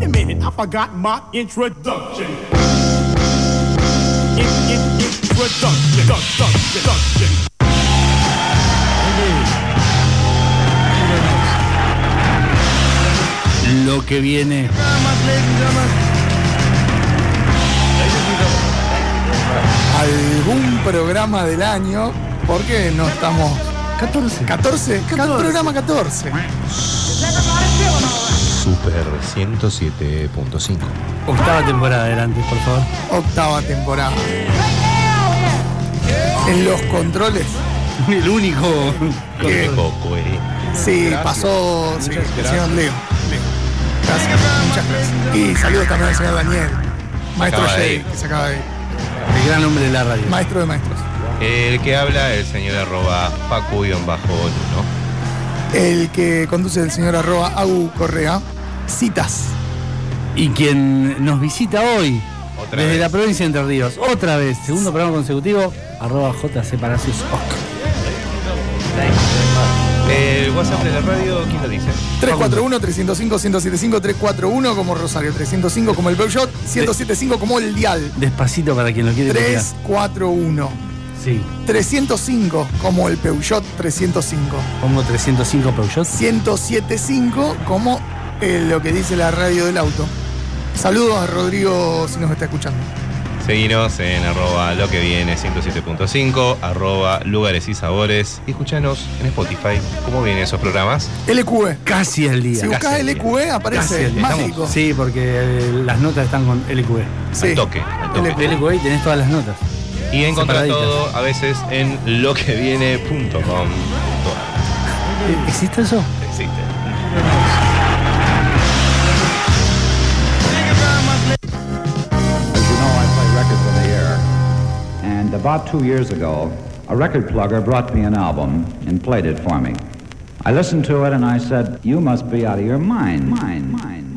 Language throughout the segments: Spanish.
Wait a minute, I forgot my introduction. In, in, introduction. Introduction. Introduction. Lo que viene. Algún programa del año, porque no estamos. 14. 14, Cada programa 14. Super 107.5. Octava temporada adelante, por favor. Octava temporada. En los controles. El único. que- Poco, eh. Sí, pasó sí, el señor Leo. Leo. Gracias, muchas gracias. Y saludos también al señor Daniel, maestro Jay, que se acaba de ir. El gran hombre de la radio. Maestro de maestros. El que habla, el señor arroba Facu-1. El que conduce el señor arroba Agu Correa. Citas. Y quien nos visita hoy, Otra desde vez. la provincia de Entre Ríos, otra vez, segundo programa consecutivo, arroba JC Palacios. El WhatsApp de la radio, ¿quién lo dice? 341-305-1075, 341 como Rosario, 305 como el Peugeot, 1075 como el Dial. Despacito para quien lo quiere copiar. 341. Sí, 305 como el Peugeot 305. pongo 305 Peugeot. 1075 como eh, lo que dice la radio del auto. Saludos a Rodrigo si nos está escuchando. Seguinos en arroba lo que viene 107.5, arroba lugares y sabores. Y escuchanos en Spotify. ¿Cómo vienen esos programas? LQE. Casi al día. Si buscas. LQE aparece día. mágico. Sí, porque eh, las notas están con LQE. Sí. Al toque, al toque. LQE. LQE y tenés todas las notas. Y encontrás Separaditas. todo a veces en loqueviene.com. ¿Existe eso? Existe. As you know, I play records on the air. And about two years ago, a record plugger brought me an album and played it for me. I listened to it and I said, You must be out of your mind. Mind, mind, mind, mind.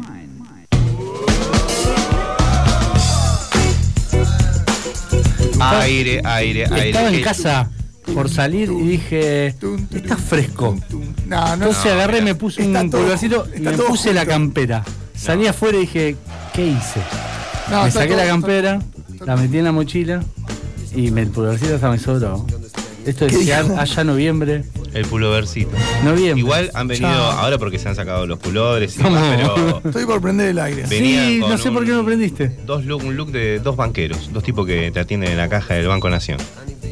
Aire, aire, aire. Estaba en ¿Qué? casa por salir y dije, está fresco. No, no, Entonces no. agarré, me puse un pulgarcito me puse la campera. Salí afuera y dije, ¿qué hice? No, me saqué todo- la campera, la metí en la mochila y me, el pulgarcito hasta me sobró. Esto ¿Qué decía allá noviembre. El pulovercito. Noviembre. Igual han venido Chao. ahora porque se han sacado los pulores y demás, pero Estoy por prender el aire. Venían Sí, con no sé por qué un- no prendiste. dos look, un look de dos banqueros, dos tipos que te atienden en la caja del Banco Nación.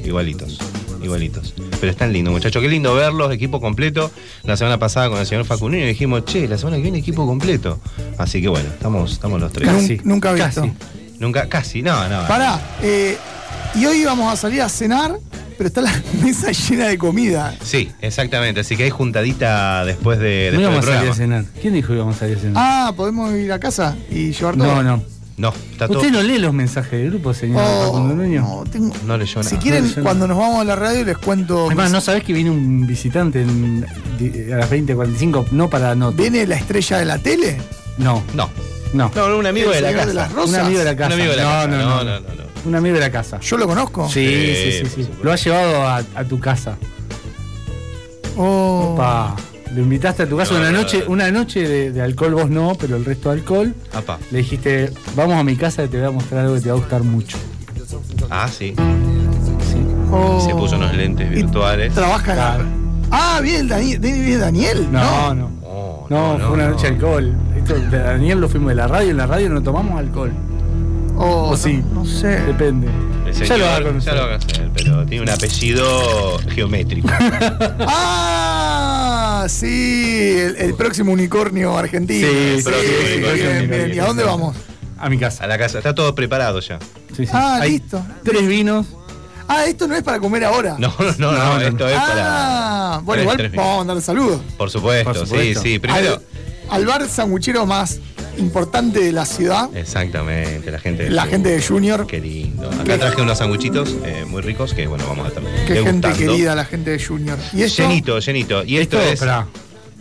Igualitos, igualitos. Pero están lindos, muchachos. Qué lindo verlos, equipo completo. La semana pasada con el señor Facunino dijimos, che, la semana que viene equipo completo. Así que bueno, estamos, estamos los tres. Casi. Nunca visto. Casi. Nunca, casi, no, no. Pará, eh, y hoy vamos a salir a cenar, pero está la mesa llena de comida. Sí, exactamente. Así que hay juntadita después de No después íbamos a del salir a cenar. ¿Quién dijo que íbamos a salir a cenar? Ah, ¿podemos ir a casa y llevar todo? no, no. No, está todo. Usted no lee los mensajes del grupo, señor Oh, Facundo Nuño. no, tengo- No leyó Si nada. quieren, No, no. cuando nos vamos a la radio les cuento. Además, mis- ¿no sabés que viene un visitante en- a las 20.45? No para no. ¿Viene la estrella de la tele? No, No. no. No, un amigo ¿El de la casa. de las Un rosas? amigo de la casa. Un amigo de la no, casa. No, no, no, no, no, no. Un amigo de la casa. ¿Yo lo conozco? Sí, Sí, sí, sí, sí. Lo ha llevado a, a tu casa. Oh. Opa. Lo invitaste a tu casa No, una no, noche, no. una noche de, de alcohol, vos no, pero el resto de alcohol. Apa. Le dijiste, vamos a mi casa y te voy a mostrar algo que te va a gustar mucho. Ah, sí. Sí. Oh. Se puso unos lentes Y virtuales. Trabaja Claro. Ah, bien, Daniel. ¿Viene Daniel? No, no. Oh, No, fue una noche de alcohol. Esto, de Daniel lo fuimos de la radio, en la radio no tomamos alcohol. Oh, O sí. No, no sé. Depende. El ya lo va a conocer. ya lo va a conocer, pero tiene un apellido geométrico. Ah, sí, el, el próximo unicornio argentino. Sí, sí, próximo bien, unicornio bien, argentino. bien. ¿Y a dónde vamos? A mi casa. A la casa, está todo preparado ya. Sí, sí. Ah, Hay listo. Tres vinos. Ah, esto no es para comer ahora. No, no, no, No, no, esto es para. Ah, bueno, tres- igual vamos a mandar saludos. Por supuesto, Por supuesto. sí, sí. Primero. Al, bar sanguchero más importante de la ciudad, Exactamente, la gente de la gente de Junior. Qué lindo. Acá traje unos sanguchitos eh, muy ricos que, bueno, vamos a estar Qué gente querida la gente de Junior. Y esto, Llenito, llenito. Y esto, es.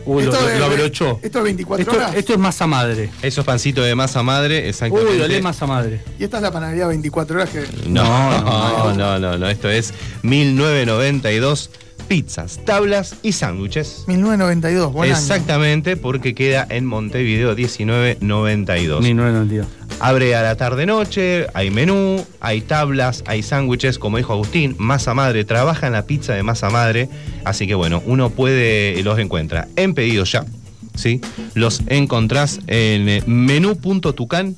Uy, lo, esto lo- es- lo abrochó. Esto es 24 Esto, horas. esto es masa madre. Esos pancitos de masa madre, exactamente. Uy, olé masa madre. Y esta es la panadería 24 horas que. No, No, no, no, no, no, Esto es 1992 pizzas, tablas y sándwiches. 1992, buen año. Exactamente, porque queda en Montevideo 1992. 1992. Abre a la tarde-noche, hay menú, hay tablas, hay sándwiches, como dijo Agustín, masa madre, trabaja en la pizza de masa madre, así que bueno, uno puede, los encuentra en pedido ya, ¿sí? Los encontrás en eh, menú.tucan.la,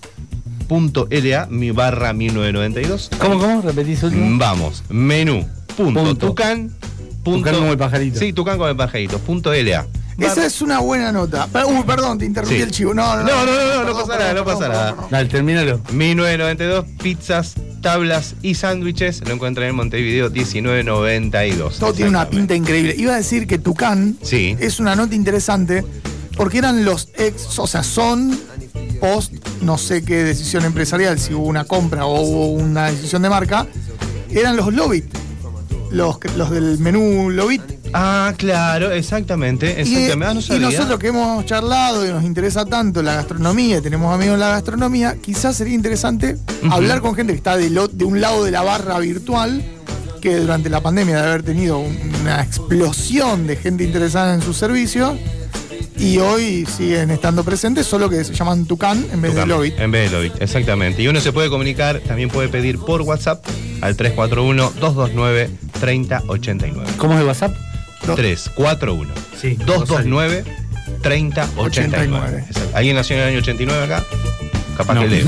mi barra 1992. ¿Cómo, cómo? Repetís último. Vamos, menú.tucan. Tucán como el pajarito. Sí, tucan como el pajarito, punto LA. Esa es una buena nota. Uy, perdón, te interrumpí Sí. el chivo. No, no, No, no, no, no, Perdón, pasa nada, no pasa perdón, nada. Dale, termínalo. 1992, pizzas, tablas y sándwiches. Lo encuentran en Montevideo 1992. Todo tiene una pinta increíble. Iba a decir que Tucán Sí. es una nota interesante porque eran los ex, o sea, son post, no sé qué decisión empresarial, si hubo una compra o hubo una decisión de marca, eran los Lobit, los, los del menú Lobit. Ah, claro, exactamente. Y, exactamente. Ah, no y sabía. nosotros que hemos charlado y nos interesa tanto la gastronomía, y tenemos amigos en la gastronomía, quizás sería interesante hablar con gente que está de, lo- de un lado de la barra virtual, que durante la pandemia de haber tenido un- una explosión de gente interesada en su servicio, y hoy siguen estando presentes, solo que se llaman Tucán en vez de Tucán, Lobit. En vez de Lobit, exactamente. Y uno se puede comunicar, también puede pedir por WhatsApp al 341-229-3089. ¿Cómo es el WhatsApp? Do- 341 Sí, 229 3089. Exacto. ¿Alguien nació en el año 89 acá? Capaz No. que leo.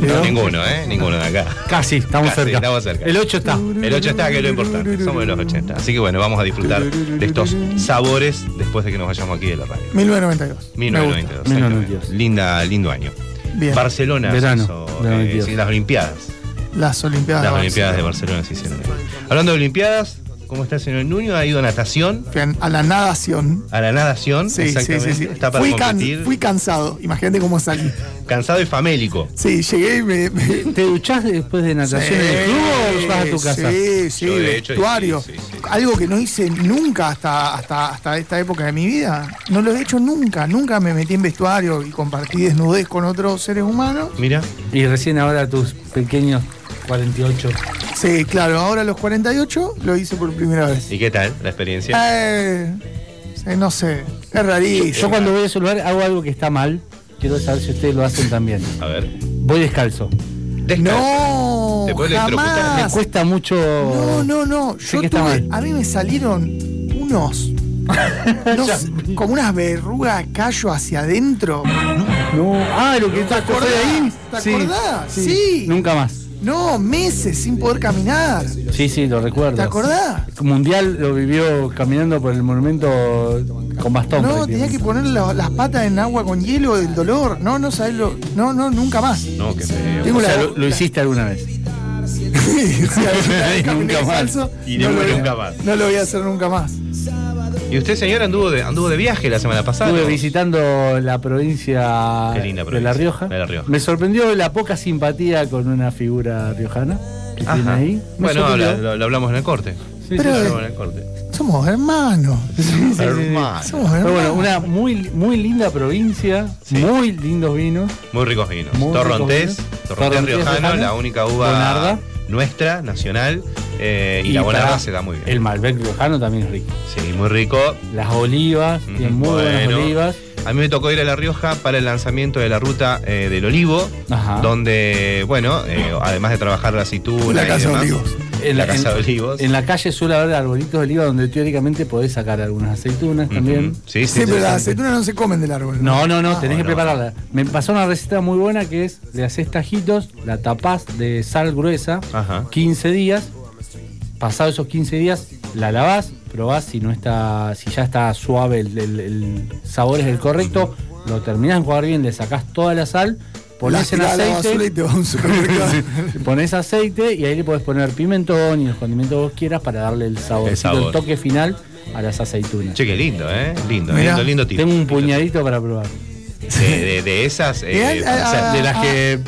No. No, ninguno, ¿eh? Ninguno de acá. Casi, estamos Casi, cerca. estamos cerca. El 8 está. El 8 está, que es lo importante. Somos de los 80. Así que bueno, vamos a disfrutar de estos sabores después de que nos vayamos aquí de la radio. 1992. Me 1992. gusta. exactamente. 1992. Linda, lindo año. Bien. Barcelona se Verano hizo, del eh, 92. sí, las Olimpiadas. Las Olimpiadas. Las de Olimpiadas de Barcelona. Barcelona se hicieron. Hablando de Olimpiadas, ¿cómo está el señor Nuño? Ha ido a natación, a- la nadación. a la nadación. Sí, sí, sí, exactamente. sí. Está para Fui, can- fui cansado. Imagínate cómo salí. Cansado y famélico. Sí, llegué y me, me- ¿Te duchás después de natación en el club o vas a tu casa? Sí, sí, Yo, de hecho, vestuario. sí, sí, sí. Algo que no hice nunca hasta, hasta, hasta esta época de mi vida. No lo he hecho nunca. Nunca me metí en vestuario y compartí desnudez con otros seres humanos. Mira, Y recién ahora tus pequeños 48. Sí, claro, ahora a los 48 lo hice por primera vez. ¿y qué tal la experiencia? Eh, no sé, es rarísimo. Yo cuando voy a ese lugar hago algo que está mal. Quiero saber si ustedes lo hacen también. A ver. Voy descalzo. Descalzo. No, ¿Te puede electrocutar? Me jamás. cuesta mucho. No, no, no. Yo que está tuve- mal. a mí me salieron unos, unos- como unas verrugas callo hacia adentro. No. Ah, lo que ¿Te está acordás? ahí. ¿Te Sí, acordás? Sí. Nunca más. No, meses sin poder caminar. Sí, sí, lo recuerdo. ¿Te acordás? Mundial lo vivió caminando por el monumento con bastón. No, tenía que poner la- las patas en agua con hielo del dolor. No, no sabes lo. No, no, nunca más. No, qué feo. Tengo O sea, la- lo, lo hiciste alguna vez. Sí, caminé Nunca más. Y no, nunca- lo voy a- nunca más. no lo voy a hacer nunca más. ¿Y usted, señor, anduvo de, anduvo de viaje la semana pasada? Estuve ¿no? visitando la provincia, Qué linda de La Rioja. de La Rioja. Me sorprendió la poca simpatía con una figura riojana que tiene ahí. Me Bueno, lo, hablamos en el corte. Sí, Pero- sí, Lo sí. hablamos en el corte. Somos hermanos. Hermano. Somos Pero bueno, hermanos. una muy, muy linda provincia, Sí. muy lindos vinos. Muy ricos vinos. Muy Torrontés, ricos vinos. Torrontés Torrontés riojano, riojano, la única uva. Nuestra, nacional. eh, y, la Bonarda para se da muy bien. El Malbec riojano también es rico. Sí, muy rico. Las olivas, Ujú, tienen muy buenas olivas. A mí me tocó ir a La Rioja para el lanzamiento de la ruta eh, del olivo, Ajá. donde, bueno, eh, además de trabajar la aceituna La y casa de demás, olivos. En la casa de olivos. En la calle suele haber arbolitos de oliva donde teóricamente podés sacar algunas aceitunas también. Sí, sí, Sí, sí, pero las aceitunas no se comen del árbol. No, no, no, tenés no, que prepararla. Me pasó una receta muy buena que es, le haces tajitos, la tapás de sal gruesa, Ajá. 15 días, pasados esos 15 días, la lavás, probás si no está, si ya está suave, el, el- el sabor es el correcto, lo terminás de enjuagar bien, le sacás toda la sal, ponés en tirás a la y aceite, a un aceite y ahí le podés poner pimentón y los condimentos que vos quieras para darle el sabor, El sabor. toque final a las aceitunas. Che, qué lindo, ¿eh? Lindo, Mirá, lindo, lindo tip. Tengo un puñadito para probar. De, de- de esas. eh, Mirá, o sea, De las que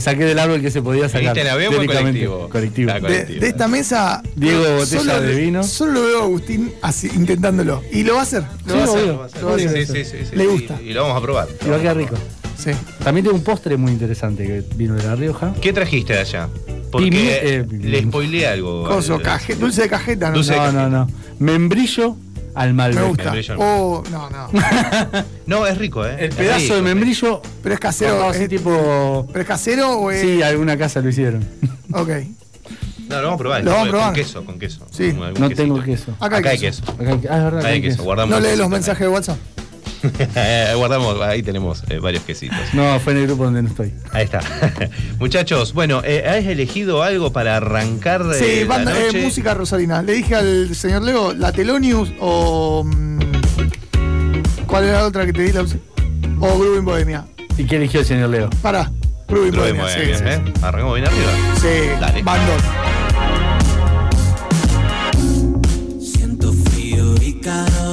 saqué del árbol que se podía sacar. ¿Viniste en avión o en teóricamente. colectivo? Colectivo. Ah, De, colectivo. de esta mesa. Diego, botella de vino. Solo lo veo a Agustín así, intentándolo. Y lo va a hacer. Lo Sí, va a hacer. Lo va a obvio. hacer. Sí, sí, sí, sí, Le gusta. Y lo vamos a probar. Y va a quedar rico. Sí. También tengo un postre muy interesante que vino de La Rioja. ¿Qué trajiste de allá? Porque Pimi- eh, le spoileé algo. Coso, al- caje- dulce de cajeta, ¿no? Dulce de No, no, no. Membrillo al Me Malbec. gusta. Membrillo. Oh, no, no. No, es rico, ¿eh? El Es pedazo rico, de sí. membrillo. Pero es casero. es- tipo. ¿Pero es casero o es.? Sí, alguna casa lo hicieron. Ok. No, lo vamos a probar. Lo vamos a con probar. queso, con queso. Sí. Con No quesito. tengo queso. Acá hay Acá hay queso. queso. Acá hay- ah, es verdad. Acá que hay hay queso. queso. Guardamos ¿No el lees los mensajes de WhatsApp? Eh, Guardamos, ahí tenemos eh, varios quesitos. No, fue en el grupo donde no estoy. Ahí está. Muchachos, bueno, eh, ¿has elegido algo para arrancar eh, Sí, la banda, eh, noche? música rosarina. Le dije al señor Leo, la Telonius o. mm, ¿Cuál era la otra que te di? La o Groovin Bohemia. ¿Y qué eligió el señor Leo? Para, Groovin Bohemia. eh, Sí, bien, sí, ¿eh? Arrancamos bien arriba. sí. Dale. Bandón. Siento frío y calor.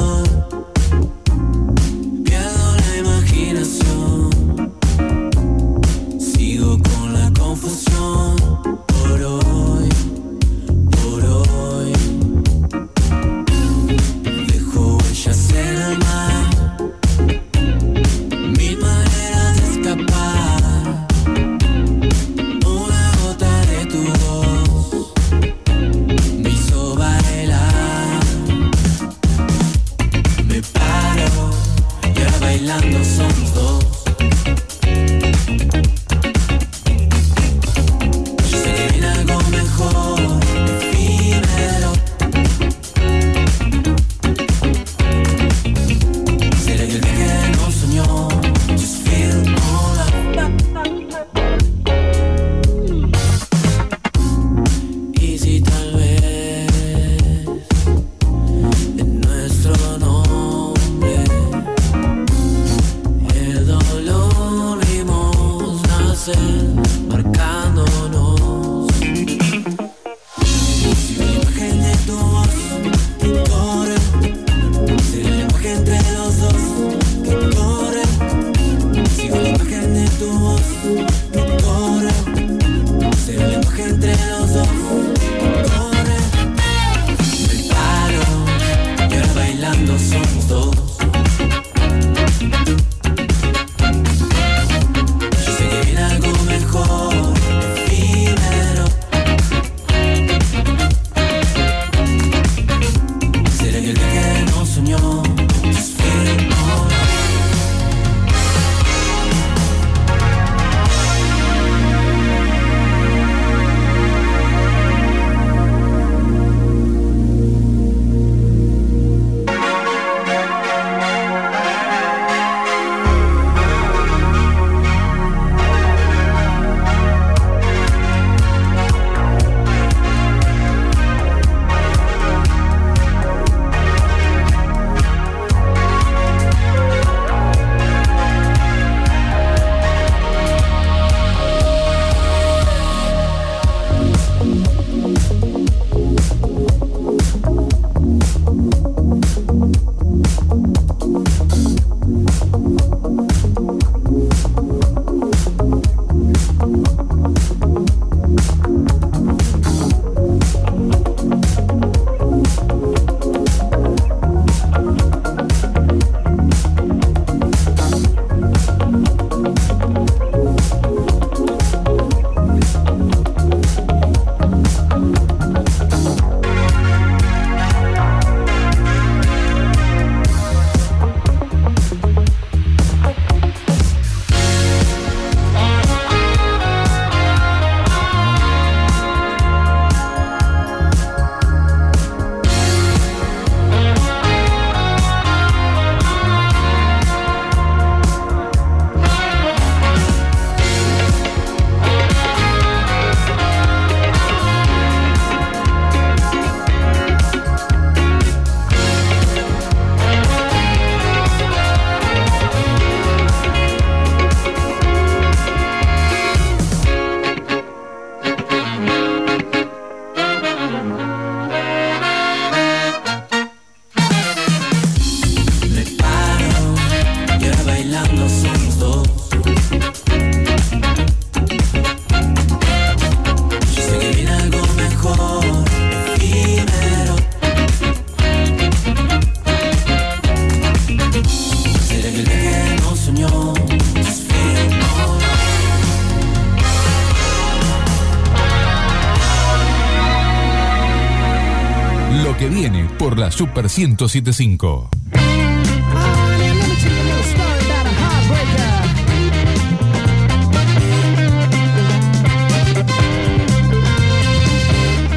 Que viene por la Super 1075.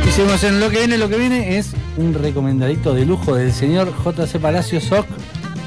Y seguimos en lo que viene, lo que viene es un recomendadito de lujo del señor JC Palacio Soc.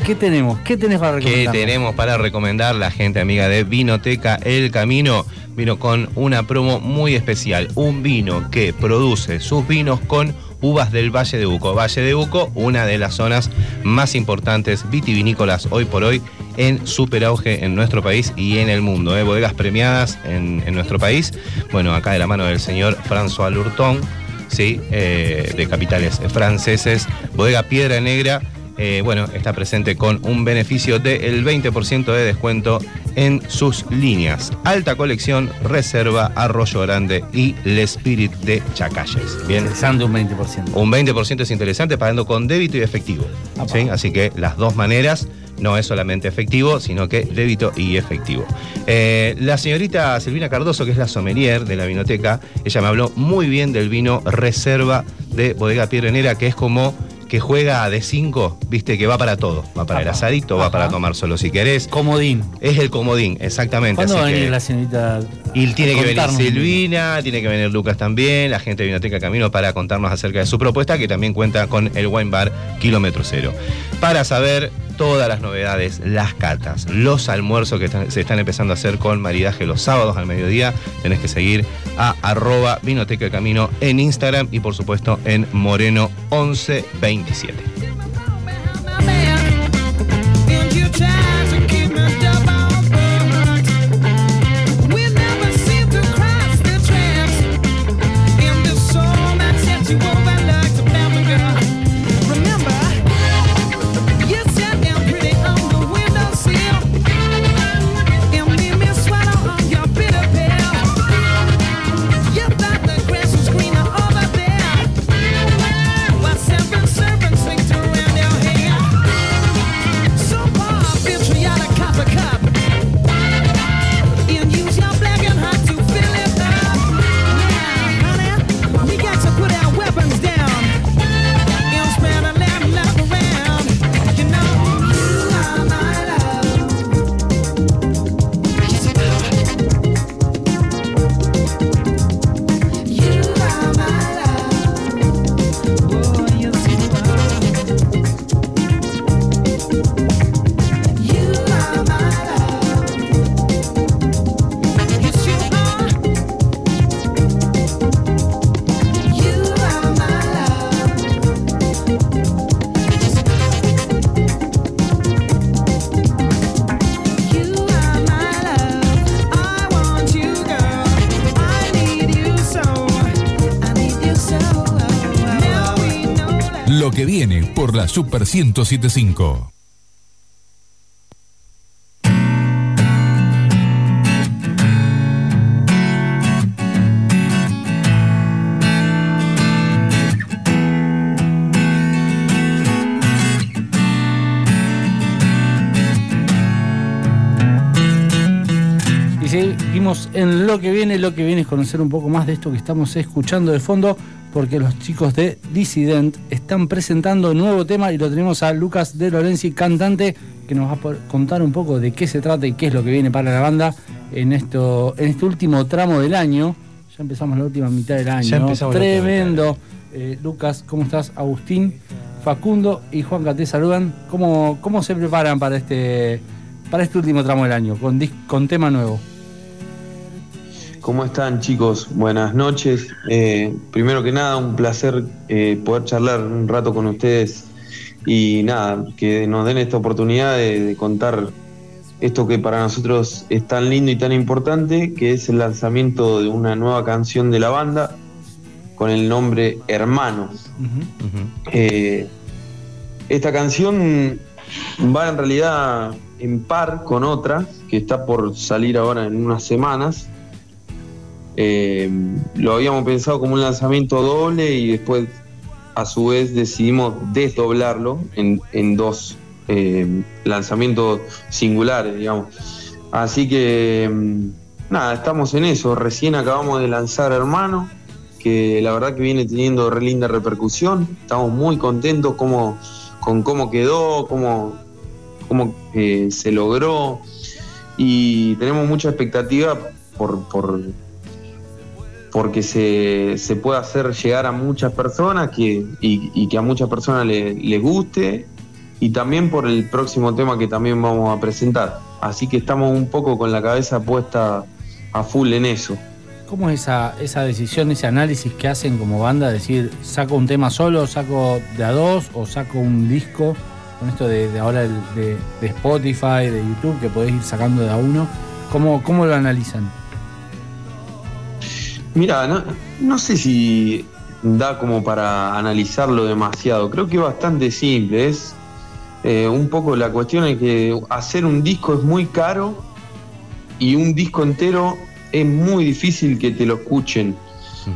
¿Qué tenemos? ¿Qué tenés para ¿Qué recomendar? tenemos para recomendar la gente amiga de Vinoteca El Camino? Vino con una promo muy especial. Un vino que produce sus vinos con uvas del Valle de Uco. Valle de Uco, una de las zonas más importantes vitivinícolas hoy por hoy en super auge en nuestro país y en el mundo. ¿eh? Bodegas premiadas en, en nuestro país. Bueno, acá de la mano del señor François Lurton, ¿sí? Eh, de capitales franceses. Bodega Piedra Negra. Eh, bueno, está presente con un beneficio del 20% de descuento en sus líneas. Alta colección, Reserva, Arroyo Grande y Le Spirit de Chacalles. Bien. Interesante un 20%. Un 20% es interesante pagando con débito y efectivo. ¿sí? Así que las dos maneras no es solamente efectivo, sino que débito y efectivo. Eh, la señorita Silvina Cardoso, que es la sommelier de la vinoteca, ella me habló muy bien del vino Reserva de Bodega Piedrenera, que es como que juega de 5, viste, que va para todo. Va para el Apa. asadito, va Ajá. para tomar solo si querés. Comodín. Es el comodín, exactamente. ¿Cuándo así va a venir que- la señorita? y tiene que venir? Silvina, tiene que venir Lucas también, la gente de Vinoteca Camino para contarnos acerca de su propuesta, que también cuenta con el Wine Bar Kilómetro Cero. Para saber todas las novedades, las catas, los almuerzos que se están empezando a hacer con maridaje los sábados al mediodía, tenés que seguir a arroba Vinoteca Camino en Instagram y por supuesto en Moreno 1127. Por la Super 1075. Y seguimos en lo que viene. Lo que viene es conocer un poco más de esto que estamos escuchando de fondo, porque los chicos de Dissident están presentando un nuevo tema y lo tenemos a Lucas de Lorenzi, cantante, que nos va a contar un poco de qué se trata y qué es lo que viene para la banda en, esto, en este último tramo del año. Ya empezamos la última mitad del año. Ya empezamos Tremendo. Eh, Lucas, ¿cómo estás? Agustín, Facundo y Juanca te saludan. ¿Cómo, cómo se preparan para este, para este último tramo del año? Con, con tema nuevo. ¿Cómo están chicos? Buenas noches. Eh, primero que nada, un placer eh, poder charlar un rato con ustedes y nada, que nos den esta oportunidad de, de contar esto que para nosotros es tan lindo y tan importante, que es el lanzamiento de una nueva canción de la banda con el nombre Hermanos. Eh, esta canción va en realidad en par con otra que está por salir ahora en unas semanas. Eh, lo habíamos pensado como un lanzamiento doble y después a su vez decidimos desdoblarlo en, en dos eh, lanzamientos singulares, digamos. Así que mm, nada, estamos en eso. Recién acabamos de lanzar Hermano, que la verdad que viene teniendo re linda repercusión. Estamos muy contentos cómo- con cómo quedó, cómo, cómo eh, se logró y tenemos mucha expectativa por, por porque se, se pueda hacer llegar a muchas personas que, y, que a muchas personas le- les guste y también por el próximo tema que también vamos a presentar. Así que estamos un poco con la cabeza puesta a full en eso. ¿Cómo es esa, esa decisión, ese análisis que hacen como banda? Decir, saco un tema solo, saco de a dos o saco un disco. Con esto de, ahora de, de Spotify, de YouTube, que podés ir sacando de a uno. ¿Cómo, cómo lo analizan? Mira, no, no sé si da como para analizarlo demasiado. Creo que es bastante simple. Es eh, un poco la cuestión es que hacer un disco es muy caro y un disco entero es muy difícil que te lo escuchen.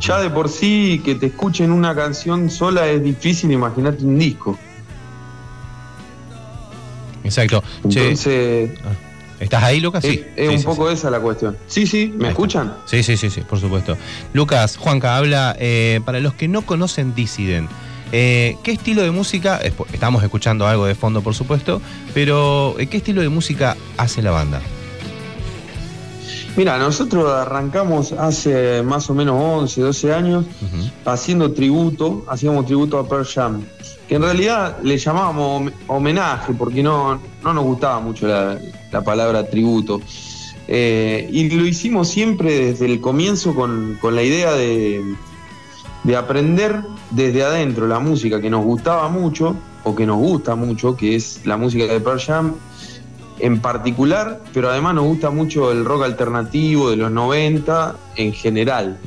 Ya de por sí que te escuchen una canción sola es difícil, imagínate un disco. Exacto. Entonces, ¿Estás ahí, Lucas? Sí. es, es Sí, un sí, poco esa la cuestión. Sí, sí, ¿me Ahí está. escuchan? Sí, sí, sí, sí, por supuesto. Lucas, Juanca habla, eh, para los que no conocen Dissident, eh, ¿qué estilo de música, estamos escuchando algo de fondo por supuesto, pero eh, ¿qué estilo de música hace la banda? Mira, nosotros arrancamos hace más o menos 11, 12 años haciendo tributo, hacíamos tributo a Pearl Jam, que en realidad le llamábamos hom- homenaje porque no, no nos gustaba mucho la, la palabra tributo. Eh, y lo hicimos siempre desde el comienzo con, con la idea de, de aprender desde adentro la música que nos gustaba mucho o que nos gusta mucho, que es la música de Pearl Jam en particular, pero además nos gusta mucho el rock alternativo de los 90 en general.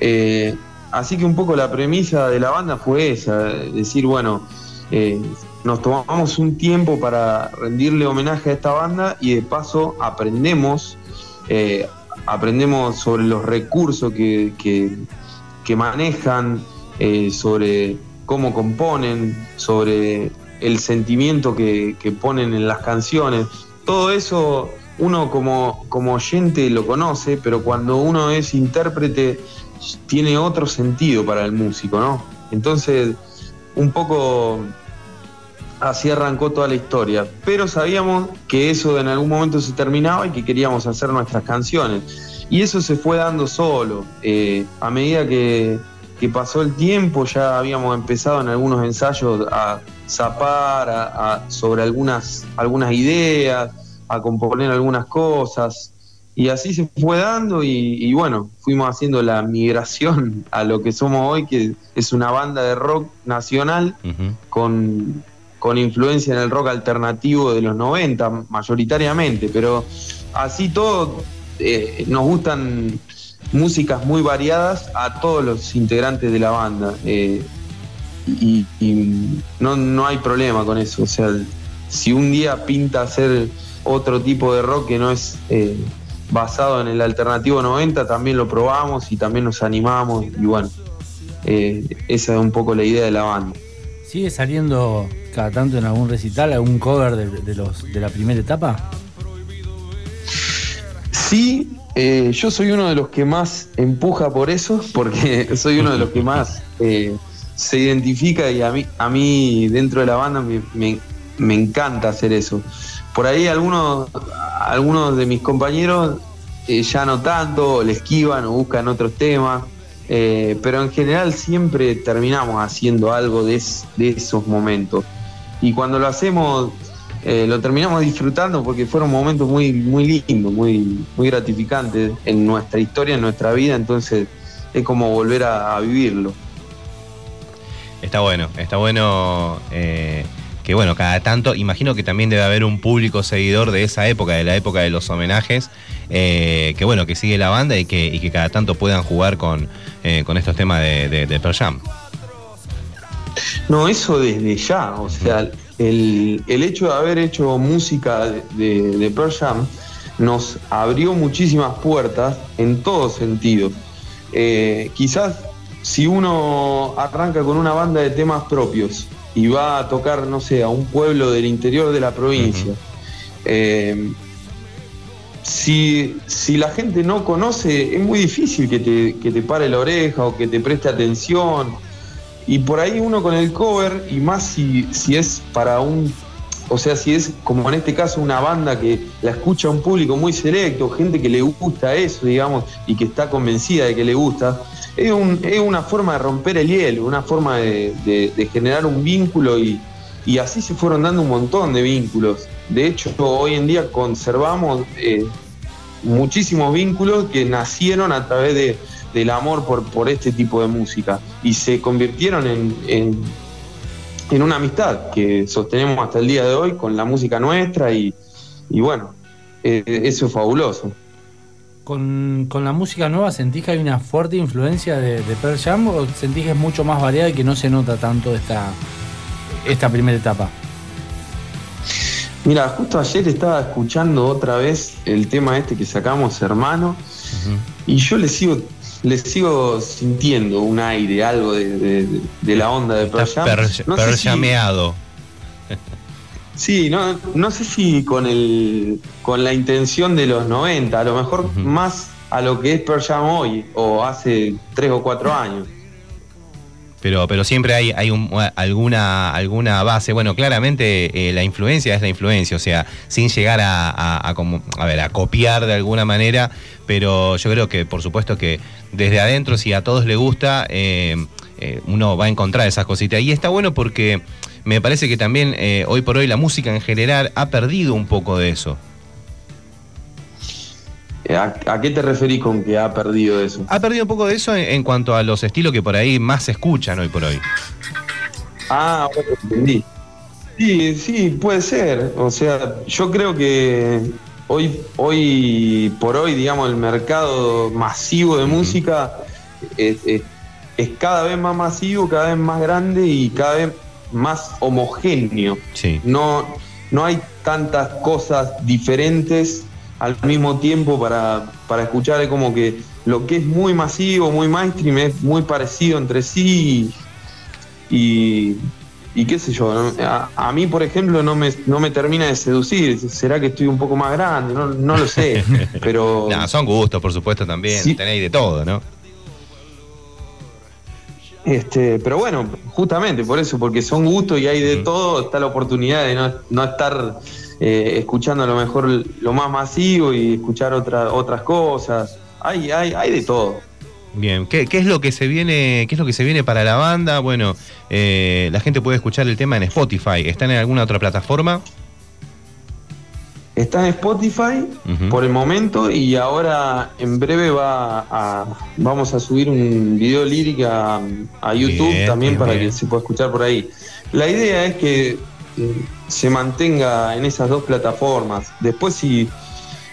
Eh, así que un poco la premisa de la banda fue esa, decir, bueno, eh, nos tomamos un tiempo para rendirle homenaje a esta banda y de paso aprendemos, eh, aprendemos sobre los recursos que, que- manejan, eh, sobre cómo componen, sobre el sentimiento que, que ponen en las canciones. Todo eso uno como, como oyente lo conoce, pero cuando uno es intérprete tiene otro sentido para el músico, ¿no? Entonces, un poco así arrancó toda la historia. Pero sabíamos que eso en algún momento se terminaba y que queríamos hacer nuestras canciones. Y eso se fue dando solo. Eh, a medida que, que pasó el tiempo, ya habíamos empezado en algunos ensayos a zapar a- a- sobre algunas, algunas ideas, a componer algunas cosas. Y así se fue dando y, y bueno, fuimos haciendo la migración a lo que somos hoy, que es una banda de rock nacional con, con influencia en el rock alternativo de los 90 mayoritariamente, pero así todo eh, nos gustan músicas muy variadas a todos los integrantes de la banda eh, y, no, no hay problema con eso, o sea, si un día pinta hacer otro tipo de rock que no es eh, basado en el alternativo 90, también lo probamos y también nos animamos y bueno, esa es un poco la idea de la banda. ¿Sigue saliendo cada tanto en algún recital, algún cover de, los, de la primera etapa? Sí, eh, yo soy uno de los que más empuja por eso, porque soy uno de los que más eh, se identifica y a mí, a mí dentro de la banda me, me- encanta hacer eso. Por ahí algunos, algunos de mis compañeros eh, ya no tanto, le esquivan o buscan otros temas, pero en general siempre terminamos haciendo algo de esos momentos. Y cuando lo hacemos, eh, lo terminamos disfrutando porque fueron momentos muy, muy lindos, muy, muy gratificantes en nuestra historia, en nuestra vida, entonces es como volver a, vivirlo. Está bueno, está bueno eh, que bueno, cada tanto, imagino que también debe haber un público seguidor de esa época, de la época de los homenajes, eh, que bueno, que sigue la banda y que, y que cada tanto puedan jugar con, con estos temas de, de, de Pearl Jam. No, eso desde ya, o sea, el, el hecho de haber hecho música de, de, Pearl Jam nos abrió muchísimas puertas en todos sentidos. Eh, quizás si uno arranca con una banda de temas propios y va a tocar, no sé, a un pueblo del interior de la provincia, eh, si, si la gente no conoce, es muy difícil que te, que te pare la oreja o que te preste atención. Y por ahí uno con el cover, y más si, si es para un, o sea, si es como en este caso una banda que la escucha un público muy selecto, gente que le gusta eso, digamos, y que está convencida de que le gusta, es, un- es una forma de romper el hielo, una forma de, generar un vínculo y, y así se fueron dando un montón de vínculos. De hecho, hoy en día conservamos eh, muchísimos vínculos que nacieron a través de- del amor por, por este tipo de música y se convirtieron en, en- en una amistad que sostenemos hasta el día de hoy con la música nuestra y, y bueno, eh, eso es fabuloso. Con, con la música nueva, ¿sentís que hay una fuerte influencia de, de Pearl Jam o sentís que es mucho más variada y que no se nota tanto esta, esta primera etapa? Mira, justo ayer estaba escuchando otra vez el tema este que sacamos, hermano, y yo le sigo, le sigo sintiendo un aire, algo de, de- de la onda de Pearl Jam. No si-. Sí, no, no sé si con el con la intención de los 90, a lo mejor más a lo que es Pearl Jam hoy o hace tres o cuatro años. Pero, pero siempre hay, hay un- alguna, alguna base. Bueno, claramente eh, la influencia es la influencia, o sea, sin llegar a, a- como, a ver, a copiar de alguna manera, pero yo creo que por supuesto que desde adentro, si a todos les gusta, eh, eh, uno va a encontrar esas cositas. Y está bueno porque me parece que también eh, hoy por hoy la música en general ha perdido un poco de eso. ¿A, a qué te referís con que ha perdido eso? Ha perdido un poco de eso en, en cuanto a los estilos que por ahí más se escuchan hoy por hoy. Ah, bueno, entendí. Sí, sí, puede ser. O sea, yo creo que hoy, hoy por hoy, digamos, el mercado masivo de música es, es- es cada vez más masivo, cada vez más grande y cada vez más homogéneo. Sí. No, no hay tantas cosas diferentes al mismo tiempo para, para escuchar. Es como que lo que es muy masivo, muy mainstream, es muy parecido entre sí y, y qué sé yo. A, a mí, por ejemplo, no me, no me termina de seducir. ¿Será que estoy un poco más grande? No, no lo sé. Pero son gustos, por supuesto, también. Sí. Tenéis de todo, ¿no? Este, pero bueno, justamente por eso, porque son gustos y hay de todo, está la oportunidad de no, no estar eh, escuchando a lo mejor lo más masivo y escuchar otra, otras cosas. Hay, hay, hay de todo. Bien, ¿Qué, qué es lo que se viene, qué es lo que se viene para la banda? Bueno, eh, la gente puede escuchar el tema en Spotify. ¿Están en alguna otra plataforma? Está en Spotify por el momento y ahora en breve va a, vamos a subir un video lírico a, a YouTube Bien, también bien, para bien. que se pueda escuchar por ahí. La idea es que se mantenga en esas dos plataformas. Después si,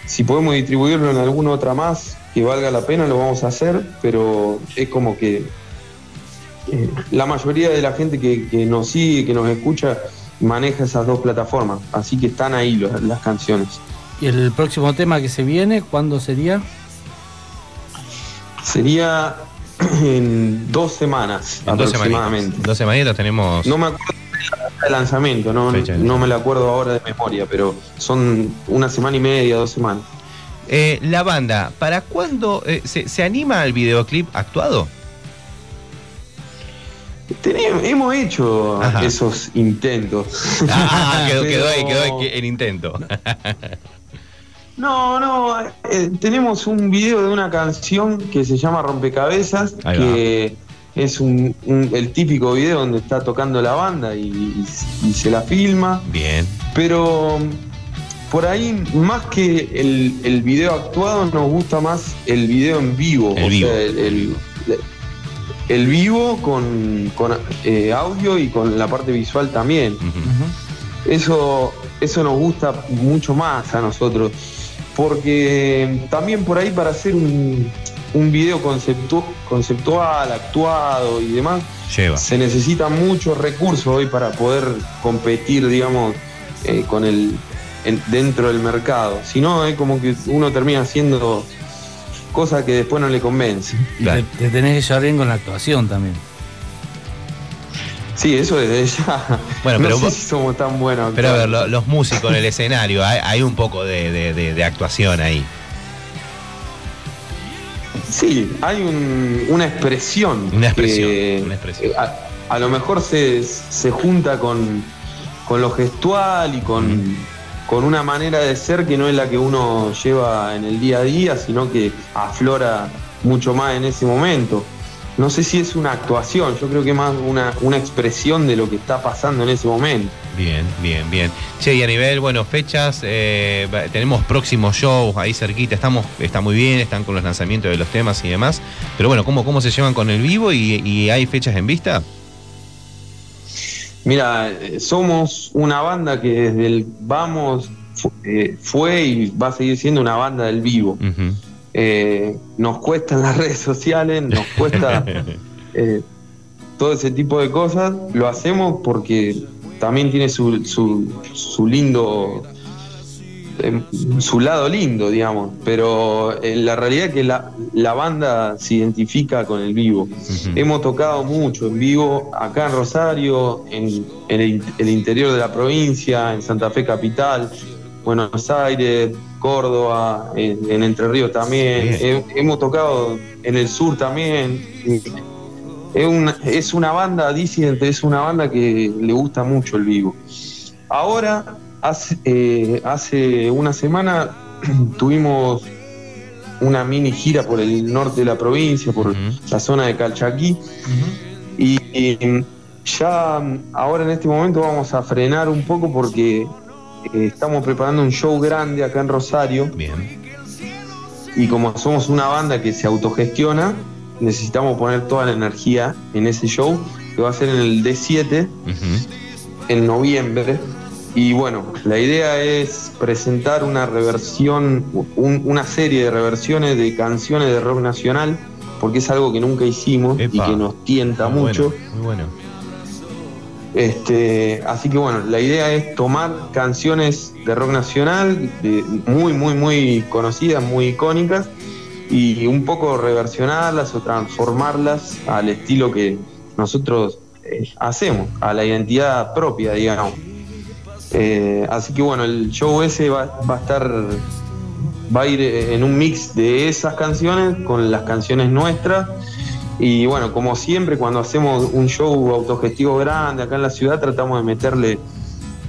si podemos distribuirlo en alguna otra más que valga la pena lo vamos a hacer, pero es como que eh, la mayoría de la gente que, que nos sigue, que nos escucha, maneja esas dos plataformas. Así que están ahí los- las canciones. ¿Y el próximo tema que se viene, cuándo sería? Sería en dos semanas En dos aproximadamente. semanitas. Dos semanitas tenemos. No me acuerdo fecha de lanzamiento, no, Fecha de no me la acuerdo ahora de memoria, pero son una semana y media, dos semanas. Eh, la banda, ¿para cuándo eh, se, se anima al videoclip actuado? Tenemos- hemos hecho Ajá. esos intentos. Ah, quedó, quedó ahí, quedó ahí el intento. No, no, eh, tenemos un video de una canción que se llama Rompecabezas, que es un, un- el típico video donde está tocando la banda y, y- y se la filma, Bien. pero mm, por ahí más que el, el video actuado nos gusta más el video en vivo, El o vivo. sea, el, el- el vivo con, con, eh, audio y con la parte visual también. Eso, eso nos gusta mucho más a nosotros. Porque también por ahí para hacer un, un video conceptu- conceptual, actuado y demás, Lleva. se necesitan muchos recursos hoy para poder competir, digamos, eh, con el en- dentro del mercado. Si no, es como que uno termina haciendo cosas que después no le convence. Y Claro. te, te tenés que llevar bien con la actuación también. Sí, eso desde ya. Bueno, no pero sé vos- si somos tan buenos. Pero a ver, los músicos en el escenario, hay, hay un poco de, de- de- de actuación ahí. Sí, hay un- una expresión. Una expresión, que, una expresión. eh, A, a lo mejor se, se junta con, con lo gestual y con, con una manera de ser que no es la que uno lleva en el día a día, sino que aflora mucho más en ese momento. No sé si es una actuación, yo creo que más una, una expresión de lo que está pasando en ese momento. Bien, bien, bien. Che, y a nivel, bueno, fechas, eh, tenemos próximos shows ahí cerquita, estamos, está muy bien, están con los lanzamientos de los temas y demás. Pero bueno, ¿cómo, cómo se llevan con el vivo y, y hay fechas en vista? Mira, eh, somos una banda que desde el vamos eh, fue y va a seguir siendo una banda del vivo. Ujú. Eh, nos cuestan las redes sociales, nos cuesta eh, todo ese tipo de cosas. Lo hacemos porque también tiene su, su, su lindo, eh, su lado lindo, digamos. Pero eh, la realidad es que la, la banda se identifica con el vivo. Hemos tocado mucho en vivo acá en Rosario, en, en el, el interior de la provincia, en Santa Fe Capital, Buenos Aires, Córdoba, en, en Entre Ríos también. He- hemos tocado en el sur también. Es una, es una banda disidente, es una banda que le gusta mucho el vivo. Ahora, hace, eh, hace una semana tuvimos una mini gira por el norte de la provincia, por la zona de Calchaquí. Y, y ya mm, ahora en este momento vamos a frenar un poco porque eh, estamos preparando un show grande acá en Rosario Bien. y como somos una banda que se autogestiona, necesitamos poner toda la energía en ese show que va a ser en el D7 Ujú. en noviembre. Y bueno, la idea es presentar una reversión, un- una serie de reversiones de canciones de rock nacional, porque es algo que nunca hicimos y que nos tienta Muy mucho. bueno, muy bueno. Este, así que bueno, la idea es tomar canciones de rock nacional, muy, muy, muy conocidas, muy icónicas, y un poco reversionarlas o transformarlas al estilo que nosotros eh, hacemos, a la identidad propia, digamos. Eh, así que bueno, el show ese va, a estar, va a ir en un mix de esas canciones con las canciones nuestras. Y bueno, como siempre, cuando hacemos un show autogestivo grande acá en la ciudad, tratamos de meterle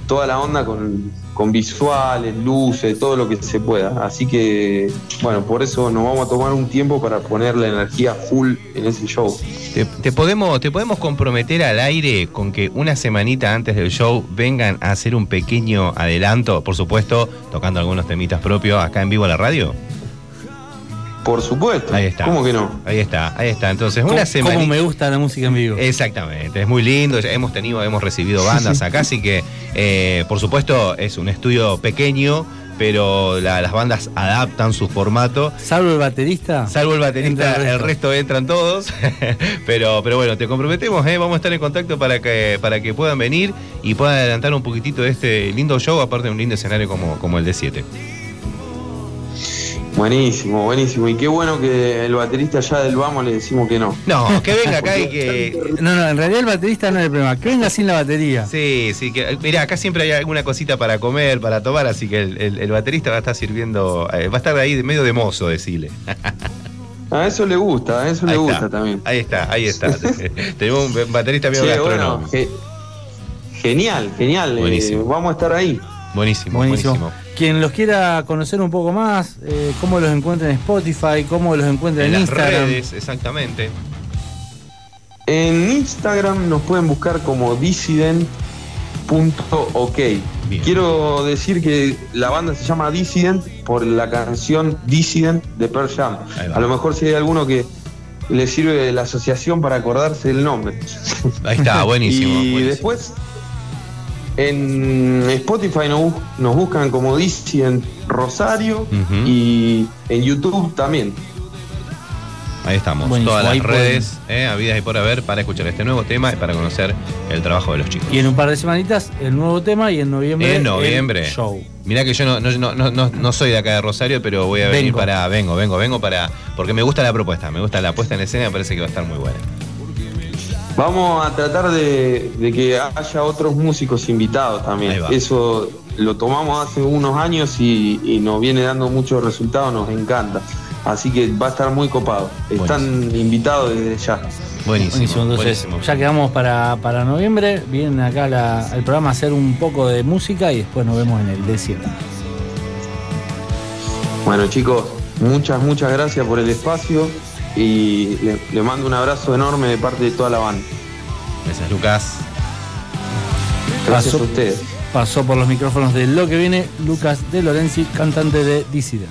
toda la onda con, con visuales, luces, todo lo que se pueda. Así que, bueno, por eso nos vamos a tomar un tiempo para poner la energía full en ese show. ¿Te, te podemos, ¿Te podemos comprometer al aire con que una semanita antes del show vengan a hacer un pequeño adelanto, por supuesto, tocando algunos temitas propios acá en vivo a la radio? Por supuesto. Ahí está. ¿Cómo que no? Ahí está, ahí está. Entonces, ¿Cómo, una cómo semanita. me gusta la música en vivo? Exactamente, es muy lindo. ya hemos tenido, hemos recibido bandas acá, así que, eh, por supuesto, es un estudio pequeño, pero la- las bandas adaptan su formato. Salvo el baterista. Salvo el baterista, el resto entran todos. pero, pero bueno, te comprometemos, ¿eh? vamos a estar en contacto para que, para que puedan venir y puedan adelantar un poquitito de este lindo show, aparte de un lindo escenario como, como el de 7. Buenísimo, buenísimo. Y qué bueno que el baterista ya del vamos le decimos que no. No, que venga acá y que. No, no, en realidad el baterista no es el problema. Que venga sin la batería. Sí, sí, que mirá, acá siempre hay alguna cosita para comer, para tomar, así que el, el- el baterista va a estar sirviendo, eh, va a estar ahí de medio de mozo, decile. A eso le gusta, a eso le gusta está, también. Ahí está, ahí está. Tenemos un baterista medio Che, bueno, ge- genial, genial. eh, Buenísimo. vamos a estar ahí. Buenísimo, Buenísimo. buenísimo. Quien los quiera conocer un poco más, eh, cómo los encuentra en Spotify, cómo los encuentra en, En las Instagram. redes, exactamente. En Instagram nos pueden buscar como dissident.ok. Bien. Quiero decir que la banda se llama Dissident por la canción Dissident de Pearl Jam. A lo mejor si hay alguno que le sirve la asociación para acordarse del nombre. Ahí está, buenísimo. y buenísimo. después en Spotify nos, bus- nos buscan como Dissident Rosario y en YouTube también. Ahí estamos. Buenísimo, Todas las ahí pueden- redes, eh, habidas y por haber, para escuchar este nuevo tema y para conocer el trabajo de los chicos. Y en un par de semanitas el nuevo tema y en noviembre En noviembre. el show. Mirá que yo no, no, no, no- no- no soy de acá de Rosario, pero voy a venir Vengo. para. Vengo, vengo, vengo para. Porque me gusta la propuesta, me gusta la puesta en escena, me parece que va a estar muy buena. Vamos a tratar de, de que haya otros músicos invitados también. Eso lo tomamos hace unos años y, y nos viene dando muchos resultados, nos encanta. Así que va a estar muy copado. Están invitados desde ya. Buenísimo. Buenísimo, entonces buenísimo. ya quedamos para, para noviembre. Vienen acá la- al programa a hacer un poco de música y después nos vemos en el desierto. Bueno chicos, muchas, muchas gracias por el espacio y le, le mando un abrazo enorme de parte de toda la banda. Gracias, Lucas. Gracias Pasó- a ustedes. Pasó por los micrófonos de Lo que viene Lucas de Lorenzi, cantante de Dissident.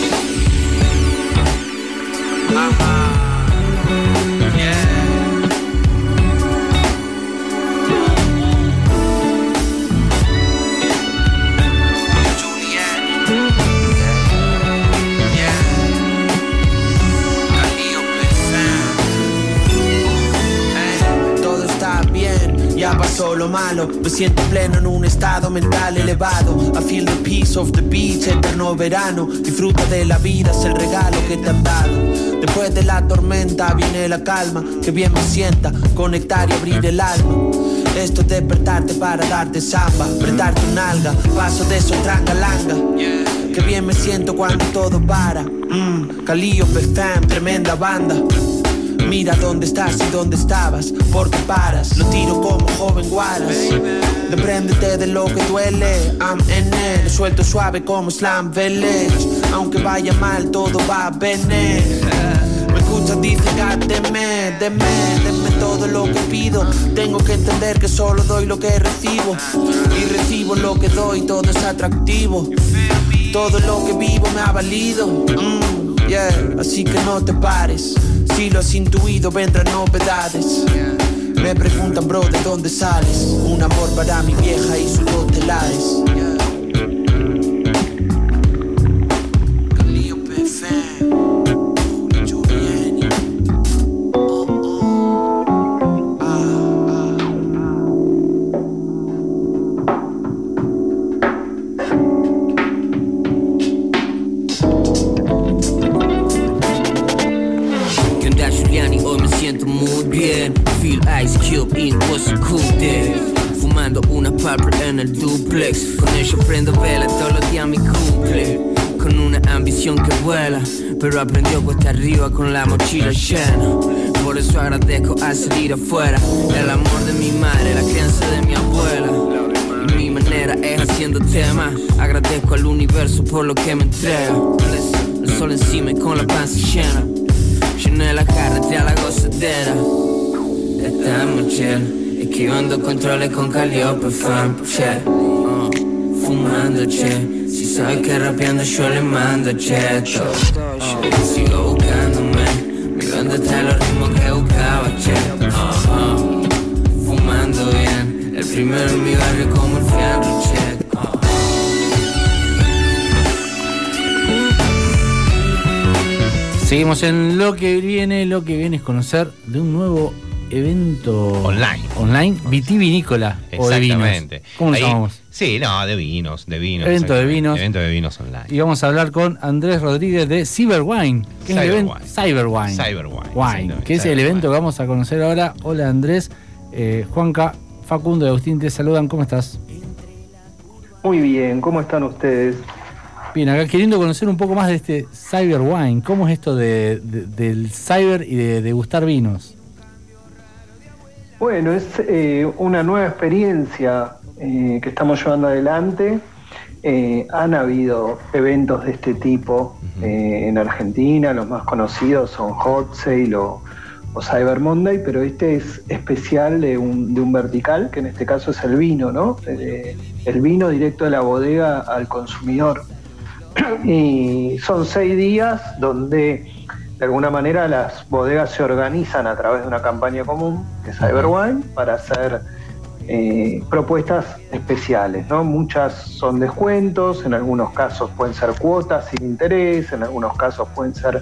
Lo malo. Me siento pleno en un estado mental elevado. I feel the peace of the beach, eterno verano. Disfruta de la vida, es el regalo que te han dado. Después de la tormenta viene la calma. Que bien me sienta conectar y abrir el alma. Esto es despertarte para darte samba, prendarte un alga, paso de eso tranga langa. Que bien me siento cuando todo para. Mm, Calliope Fam, tremenda banda. Mira dónde estás y dónde estabas, porque paras. Lo tiro como joven guaras. Despréndete de lo que duele. I'm en él, suelto suave como Slam Village. Aunque vaya mal, todo va a venir. Me escuchas, dice deme, deme, deme todo lo que pido. Tengo que entender que solo doy lo que recibo. Y recibo lo que doy, todo es atractivo. Todo lo que vivo me ha valido. Mm, Yeah, así que no te pares. Si lo has intuido, vendrán novedades. Me preguntan, bro, ¿de dónde sales? Un amor para mi vieja y sus hotelares. Calliope Aprendió cuesta arriba con la mochila llena. Por eso agradezco al salir afuera El amor de mi madre, la crianza de mi abuela. Y mi manera es haciendo temas Agradezco al universo por lo que me entrega. El sol encima y con la panza llena. Llené la carretera la gozadera. Estamos chill Esquivando controles con Calliope fan Che. Uh, Fumando che. Si sabes que rapeando yo le mando cheto Sigo buscándome Mi banda está los ritmos que buscaba che uh, uh, Fumando bien El primero en mi barrio como el fierro che uh. Seguimos en lo que viene. Lo que viene es conocer de un nuevo evento Online. online vitivinícola o de vinos. Exactamente. ¿Cómo lo Ahí- llamamos? Sí, no, de vinos, de vinos. Evento de vinos. Evento de vinos online. Y vamos a hablar con Andrés Rodríguez de Cyberwine, que es el evento Cyberwine. Cyberwine, Cyberwine, Wine, que es el evento que vamos a conocer ahora. Hola Andrés, eh, Juanca, Facundo y Agustín te saludan. ¿Cómo estás? Muy bien, ¿cómo están ustedes? Bien, acá queriendo conocer un poco más de este Cyberwine. ¿Cómo es esto de, de- del cyber y de degustar vinos? Bueno, es eh, una nueva experiencia eh, que estamos llevando adelante. Eh, han habido eventos de este tipo eh, en Argentina, los más conocidos son Hot Sale o, o Cyber Monday, pero este es especial de un, de un vertical, que en este caso es el vino, ¿no? Eh, el vino directo de la bodega al consumidor. y son seis días donde de alguna manera las bodegas se organizan a través de una campaña común, que es Cyberwine, para hacer eh, propuestas especiales. ¿no? Muchas son descuentos, en algunos casos pueden ser cuotas sin interés, en algunos casos pueden ser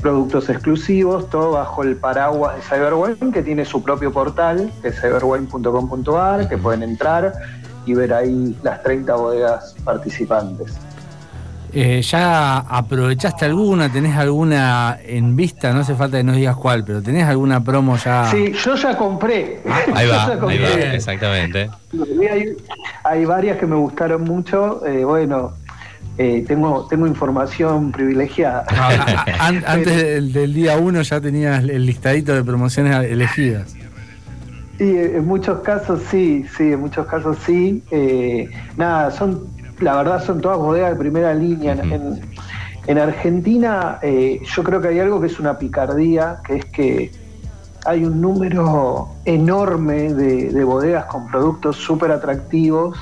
productos exclusivos, todo bajo el paraguas de Cyberwine, que tiene su propio portal, que es cyberwine.com.ar, que pueden entrar y ver ahí las 30 bodegas participantes. Eh, ¿Ya aprovechaste alguna? ¿Tenés alguna en vista? No hace falta que nos digas cuál, pero ¿tenés alguna promo ya? Sí, yo ya compré. Ahí Yo va, ya ahí compré. va, exactamente. Hay, hay varias que me gustaron mucho. eh, bueno, eh, tengo, tengo información privilegiada. Ah, ah, an- antes del, del día uno ya tenías el listadito de promociones elegidas. Sí, en muchos casos sí, sí, en muchos casos sí. Eh, nada, son, la verdad son todas bodegas de primera línea. En- En, en Argentina eh, yo creo que hay algo que es una picardía, que es que hay un número enorme de, de bodegas con productos súper atractivos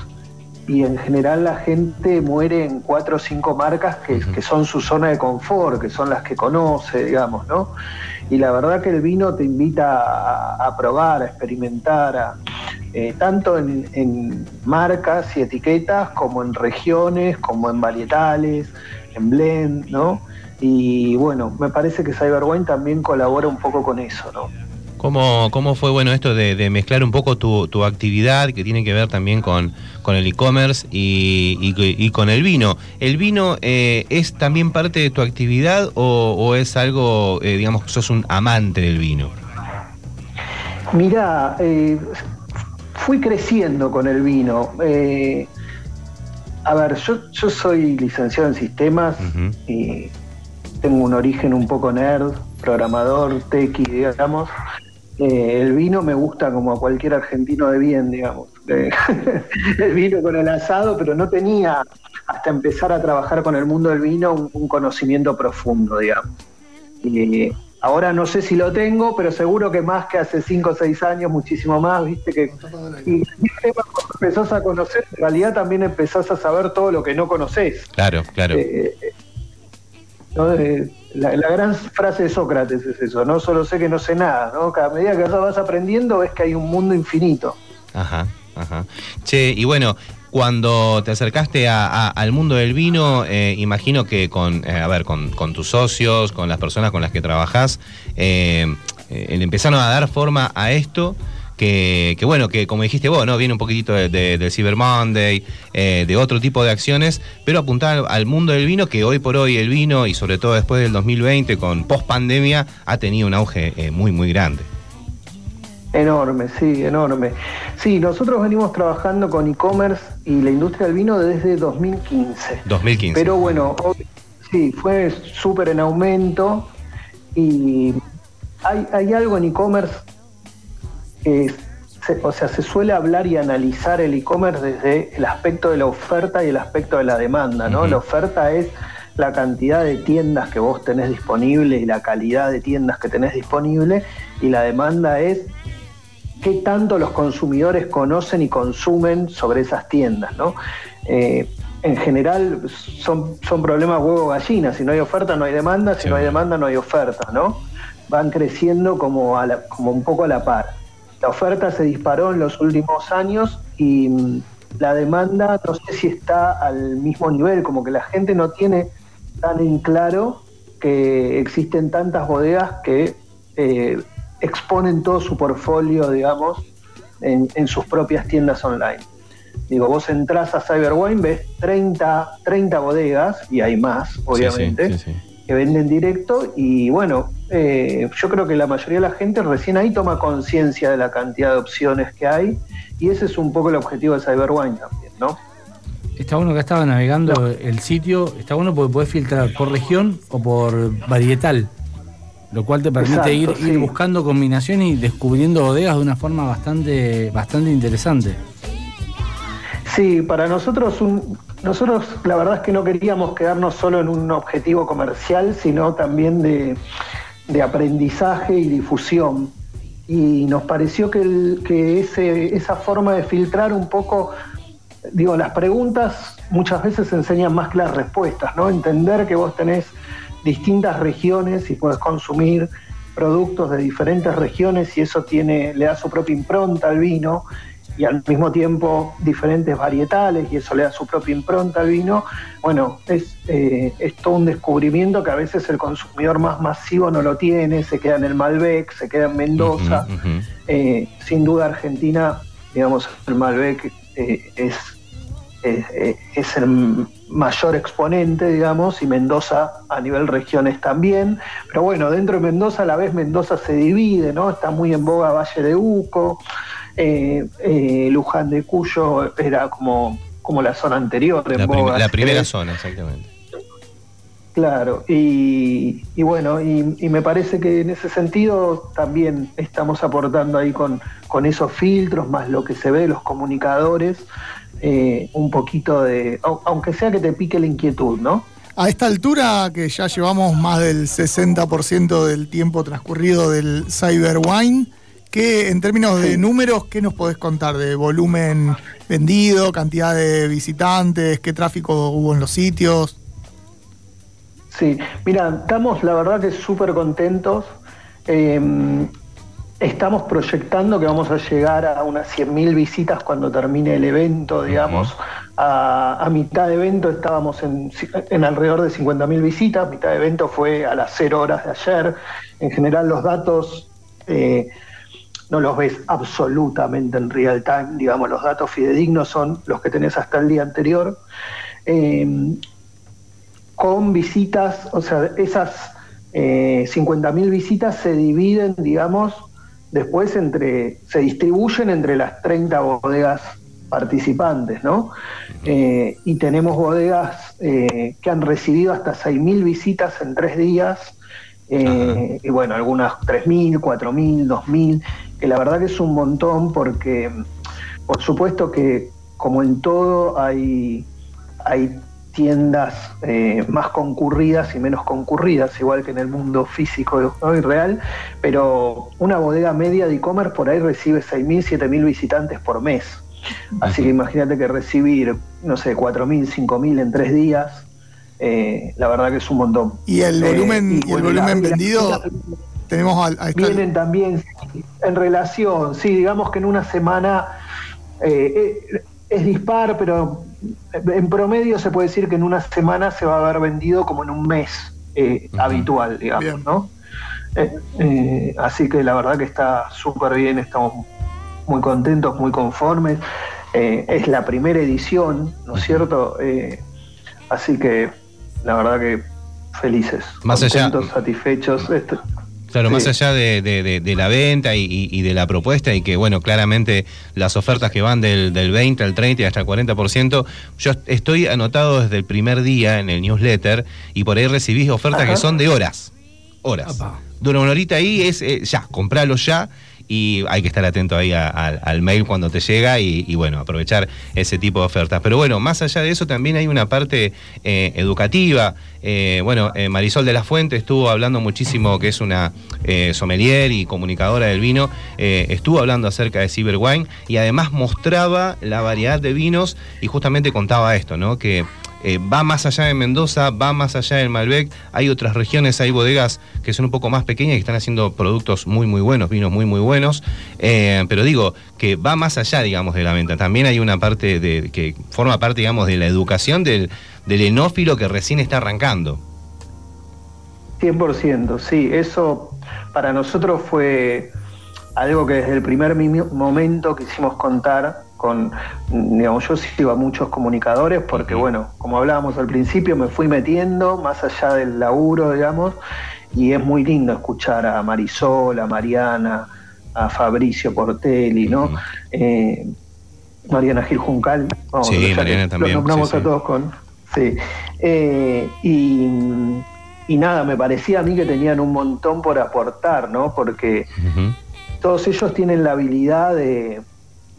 y en general la gente muere en cuatro o cinco marcas que, que son su zona de confort, que son las que conoce, digamos, ¿no? Y la verdad que el vino te invita a, probar, a experimentar, eh, tanto en, en marcas y etiquetas como en regiones, como en varietales, en blend, ¿no? Y bueno, me parece que Cyberwine también colabora un poco con eso, ¿no? ¿Cómo, ¿Cómo fue bueno esto de, de mezclar un poco tu, tu actividad que tiene que ver también con, con el e-commerce y, y- y con el vino? ¿El vino eh, es también parte de tu actividad o, o es algo, eh, digamos, que sos un amante del vino? Mira, eh, fui creciendo con el vino. Eh, a ver, yo, yo soy licenciado en sistemas y tengo un origen un poco nerd, programador, tequi, digamos. Eh, el vino me gusta como a cualquier argentino de bien, digamos. Eh, el vino con el asado, pero no tenía, hasta empezar a trabajar con el mundo del vino, un, un conocimiento profundo, digamos. Y ahora no sé si lo tengo, pero seguro que más que hace 5 o 6 años, muchísimo más, viste que y el tema cuando empezás a conocer, en realidad también empezás a saber todo lo que no conoces. Claro, claro. ¿No? La, gran frase de Sócrates es eso, no solo sé que no sé nada, ¿no? Cada medida que vas aprendiendo ves que hay un mundo infinito. Ajá, ajá. Che, y bueno, cuando te acercaste a- a- al mundo del vino, eh, imagino que con, eh, a ver, con, tus socios, con las personas con las que trabajás, eh, eh, empezaron a dar forma a esto. Que, que bueno, que como dijiste vos, ¿no? Viene un poquitito de- de- del Cyber Monday, eh, de otro tipo de acciones, pero apuntar al, mundo del vino, que hoy por hoy el vino, y sobre todo después del 2020, con post pandemia, ha tenido un auge eh, muy, muy grande. Enorme, sí, enorme. Sí, nosotros venimos trabajando con e-commerce y la industria del vino desde 2015. 2015. Pero bueno, sí, fue súper en aumento y hay, hay algo en e-commerce se- o sea, se suele hablar y analizar el e-commerce desde el aspecto de la oferta y el aspecto de la demanda, ¿no? La oferta es la cantidad de tiendas que vos tenés disponible y la calidad de tiendas que tenés disponible y la demanda es qué tanto los consumidores conocen y consumen sobre esas tiendas, ¿no? Eh, en general son, son problemas huevo-gallina, si no hay oferta no hay demanda, si no hay demanda no hay oferta, ¿no? Van creciendo como, a la- como un poco a la par. La oferta se disparó en los últimos años y mm, la demanda no sé si está al mismo nivel, como que la gente no tiene tan en claro que existen tantas bodegas que eh, exponen todo su portfolio, digamos, en, en sus propias tiendas online. Digo, vos entras a Cyberwine, ves 30, 30 bodegas, y hay más, obviamente, sí, sí, sí. Que venden directo, y bueno, eh, yo creo que la mayoría de la gente recién ahí toma conciencia de la cantidad de opciones que hay, y ese es un poco el objetivo de Cyberwine también, ¿no? Está bueno que estaba navegando el sitio, está bueno porque podés filtrar por región o por varietal, lo cual te permite Exacto, ir, ir buscando combinaciones y descubriendo bodegas de una forma bastante, bastante interesante. Sí, para nosotros, un- nosotros la verdad es que no queríamos quedarnos solo en un objetivo comercial, sino también de, de aprendizaje y difusión. Y nos pareció que, que ese, esa forma de filtrar un poco, digo, las preguntas muchas veces enseñan más que las respuestas, ¿no? Entender que vos tenés distintas regiones y puedes consumir productos de diferentes regiones y eso tiene, le da su propia impronta al vino y al mismo tiempo diferentes varietales y eso le da su propia impronta al vino. Bueno, es, eh, es todo un descubrimiento que a veces el consumidor más masivo no lo tiene, se queda en el Malbec, se queda en Mendoza. Eh, sin duda Argentina, digamos, el Malbec eh, es, es, eh, es el mayor exponente, digamos, y Mendoza a nivel regiones también. Pero bueno, dentro de Mendoza a la vez Mendoza se divide, ¿no? Está muy en boga Valle de Uco, eh, eh, Luján de Cuyo era como, como la zona anterior en La, prim- boga. la primera querés. zona, exactamente. Claro, y, y bueno, y, y me parece que en ese sentido también estamos aportando ahí con, con esos filtros, más lo que se ve de los comunicadores, eh, un poquito de, au- aunque sea que te pique la inquietud, ¿no? A esta altura, que ya llevamos más del 60% del tiempo transcurrido del Cyber Wine, ¿qué, en términos de números, ¿qué nos podés contar? ¿De volumen vendido, cantidad de visitantes, qué tráfico hubo en los sitios? Sí, mira, estamos la verdad que súper contentos. Eh, estamos proyectando que vamos a llegar a unas 100.000 visitas cuando termine el evento, digamos. a, a mitad de evento estábamos en, en alrededor de 50.000 visitas, mitad de evento fue a las 0 horas de ayer. En general los datos eh, no los ves absolutamente en real time, digamos, los datos fidedignos son los que tenés hasta el día anterior. Eh, con visitas, o sea, esas eh, 50.000 visitas se dividen, digamos, después entre, se distribuyen entre las 30 bodegas participantes, ¿no? Eh, y tenemos bodegas eh, que han recibido hasta 6.000 visitas en tres días, eh, y bueno, algunas 3.000, 4.000, 2.000, que la verdad que es un montón porque, por supuesto que como en todo hay, hay tiendas eh, más concurridas y menos concurridas, igual que en el mundo físico ¿no? y real, pero una bodega media de e-commerce por ahí recibe 6.000, 7.000 visitantes por mes. Así que imagínate que recibir, no sé, 4.000, 5.000 en tres días eh, la verdad que es un montón. Y el Eh, volumen, y el volumen la- y la- vendido, tenemos al- a, esta- Vienen también en relación, sí, digamos que en una semana eh, eh, es dispar, pero en promedio se puede decir que en una semana se va a haber vendido como en un mes eh, habitual, digamos, Bien. ¿no? Eh, así que la verdad que está súper bien, estamos muy contentos, muy conformes. Es la primera edición, ¿no es cierto? Así que la verdad que felices, Más allá- contentos, satisfechos. Esto- Claro, Sí. más allá de, de- de- de la venta y, de la propuesta y que, bueno, claramente las ofertas que van del, del 20 al 30 y hasta el 40%, yo estoy anotado desde el primer día en el newsletter y por ahí recibís ofertas Ajá. que son de horas. Horas. Dura una horita ahí, es eh, ya, compralo ya y hay que estar atento ahí al mail cuando te llega y, bueno, aprovechar ese tipo de ofertas. Pero bueno, más allá de eso también hay una parte eh, educativa. Eh, bueno, eh, Marisol de la Fuente estuvo hablando muchísimo, que es una sommelier y comunicadora del vino, estuvo hablando acerca de Cyber Wine y además mostraba la variedad de vinos y justamente contaba esto, ¿no? Que eh, va más allá de Mendoza, va más allá del Malbec. Hay otras regiones, hay bodegas que son un poco más pequeñas y que están haciendo productos muy, muy buenos, vinos muy, muy buenos. Eh, pero digo, que va más allá, digamos, de la venta. También hay una parte de que forma parte, digamos, de la educación del, del enófilo que recién está arrancando. 100%, sí, eso para nosotros fue algo que desde el primer momento quisimos contar con, digamos, yo sigo a muchos comunicadores porque, bueno, como hablábamos al principio, me fui metiendo más allá del laburo, digamos, y es muy lindo escuchar a Marisol, a Mariana, a Fabricio Portelli, ¿no? Eh, Mariana Gil Juncal. vamos, Sí, Mariana los también, nombramos sí, sí. a todos con. Sí. Eh, y, y nada, me parecía a mí que tenían un montón por aportar, ¿no? Porque todos ellos tienen la habilidad de,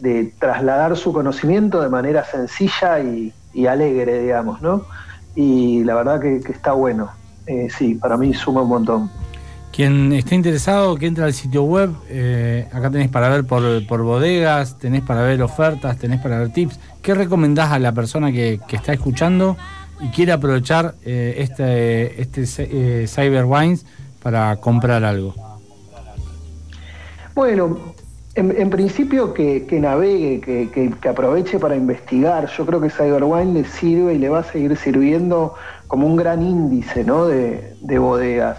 de trasladar su conocimiento de manera sencilla y, y alegre, digamos, ¿no? Y la verdad que, que está bueno. Eh, sí, para mí suma un montón. Quien esté interesado, que entre al sitio web, eh, acá tenés para ver por, por bodegas, tenés para ver ofertas, tenés para ver tips. ¿Qué recomendás a la persona que, que está escuchando y quiere aprovechar eh, este, este Cyber Wines para comprar algo? Bueno, en, en principio que, que navegue, que, que- que aproveche para investigar. Yo creo que Cyberwine le sirve y le va a seguir sirviendo como un gran índice ¿no? de, de bodegas.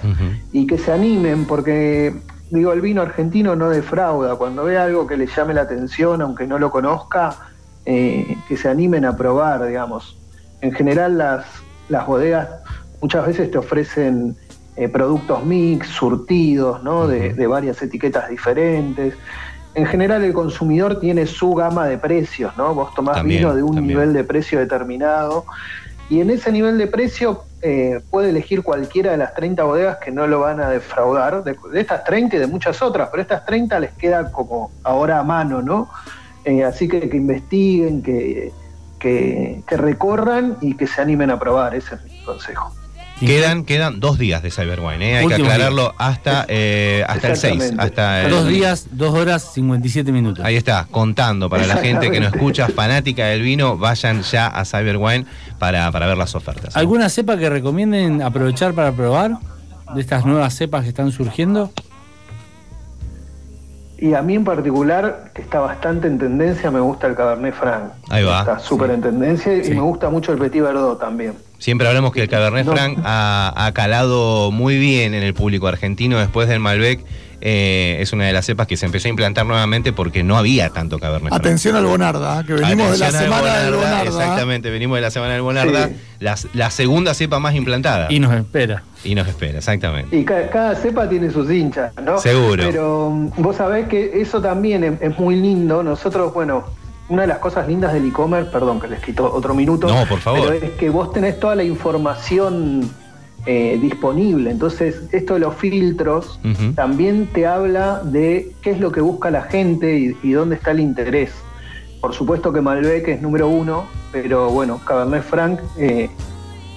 Y que se animen, porque digo, el vino argentino no defrauda. Cuando ve algo que le llame la atención, aunque no lo conozca, eh, que se animen a probar, digamos. En general las, las bodegas muchas veces te ofrecen eh, productos mix, surtidos, ¿no? de, de varias etiquetas diferentes. En general el consumidor tiene su gama de precios, ¿no? Vos tomás También, vino de un también. nivel de precio determinado y en ese nivel de precio eh, puede elegir cualquiera de las 30 bodegas que no lo van a defraudar, de, de estas 30 y de muchas otras, pero estas 30 les queda como ahora a mano, ¿no? Eh, así que que investiguen, que, que, que recorran y que se animen a probar, ese es mi consejo. Quedan, quedan dos días de Cyberwine, ¿eh? hay que aclararlo hasta, eh, hasta el 6. Exactamente. Hasta el- Dos días, dos horas, 57 minutos. Ahí está, contando para la gente que no escucha, fanática del vino, vayan ya a Cyberwine para, para ver las ofertas. ¿Alguna cepa que recomienden aprovechar para probar? De estas nuevas cepas que están surgiendo. Y a mí en particular, que está bastante en tendencia, me gusta el Cabernet Franc. Ahí va. Está súper en tendencia Sí. y me gusta mucho el Petit Verdot también. Siempre hablamos que el Cabernet No. Franc ha, ha calado muy bien en el público argentino después del Malbec. eh, es una de las cepas que se empezó a implantar nuevamente porque no había tanto Cabernet Franc. Atención al Bonarda, ¿eh? que venimos de la semana del Bonarda. Exactamente, venimos de la semana del Bonarda, Sí. la, la segunda cepa más implantada. Y nos espera. Y nos espera, exactamente. Y ca- cada, cepa tiene sus hinchas, ¿no? Seguro. Pero mm, vos sabés que eso también es, es muy lindo. Nosotros, bueno, una de las cosas lindas del e-commerce, perdón que les quito otro minuto. No, por favor. Pero es que vos tenés toda la información eh, disponible. Entonces, esto de los filtros también te habla de qué es lo que busca la gente y, y dónde está el interés. Por supuesto que Malbec es número uno, pero bueno, Cabernet Franc eh,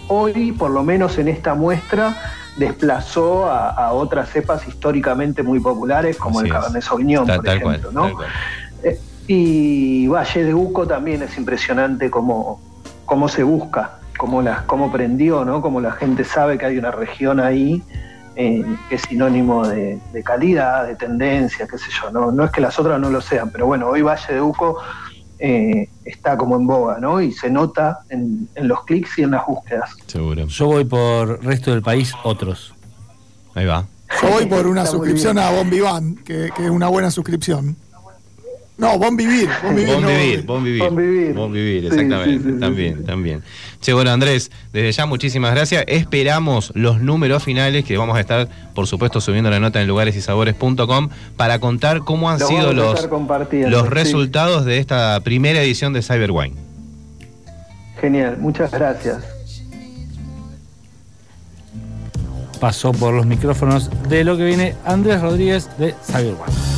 hoy, por lo menos en esta muestra, desplazó a, a otras cepas históricamente muy populares, como Así el. Cabernet Sauvignon, por tal ejemplo. cual, ¿no? tal cual. Eh, y Valle de Uco también es impresionante cómo, cómo se busca. cómo, la, cómo prendió, ¿no? Cómo la gente sabe que hay una región ahí eh, que es sinónimo de, de calidad, de tendencia, qué sé yo. No, no es que las otras no lo sean, pero bueno, hoy Valle de Uco eh, está como en boga, ¿no? Y se nota en, en los clics y en las búsquedas. Seguro. Yo voy por resto del país, otros. Ahí va. Yo voy por una suscripción a Bon Vivant, que, que es una buena suscripción. No, Bon Vivir. Bon Vivir, Bon no, vivir, bon vivir. Bon vivir. Bon vivir, exactamente. sí, sí, sí, también, sí. también. Che, bueno, Andrés, desde ya muchísimas gracias. Esperamos los números finales que vamos a estar, por supuesto, subiendo la nota en lugaresysabores.com para contar cómo han Lo sido los, los sí. resultados de esta primera edición de Cyberwine. Genial, muchas gracias. Pasó por los micrófonos de lo que viene Andrés Rodríguez de Cyberone.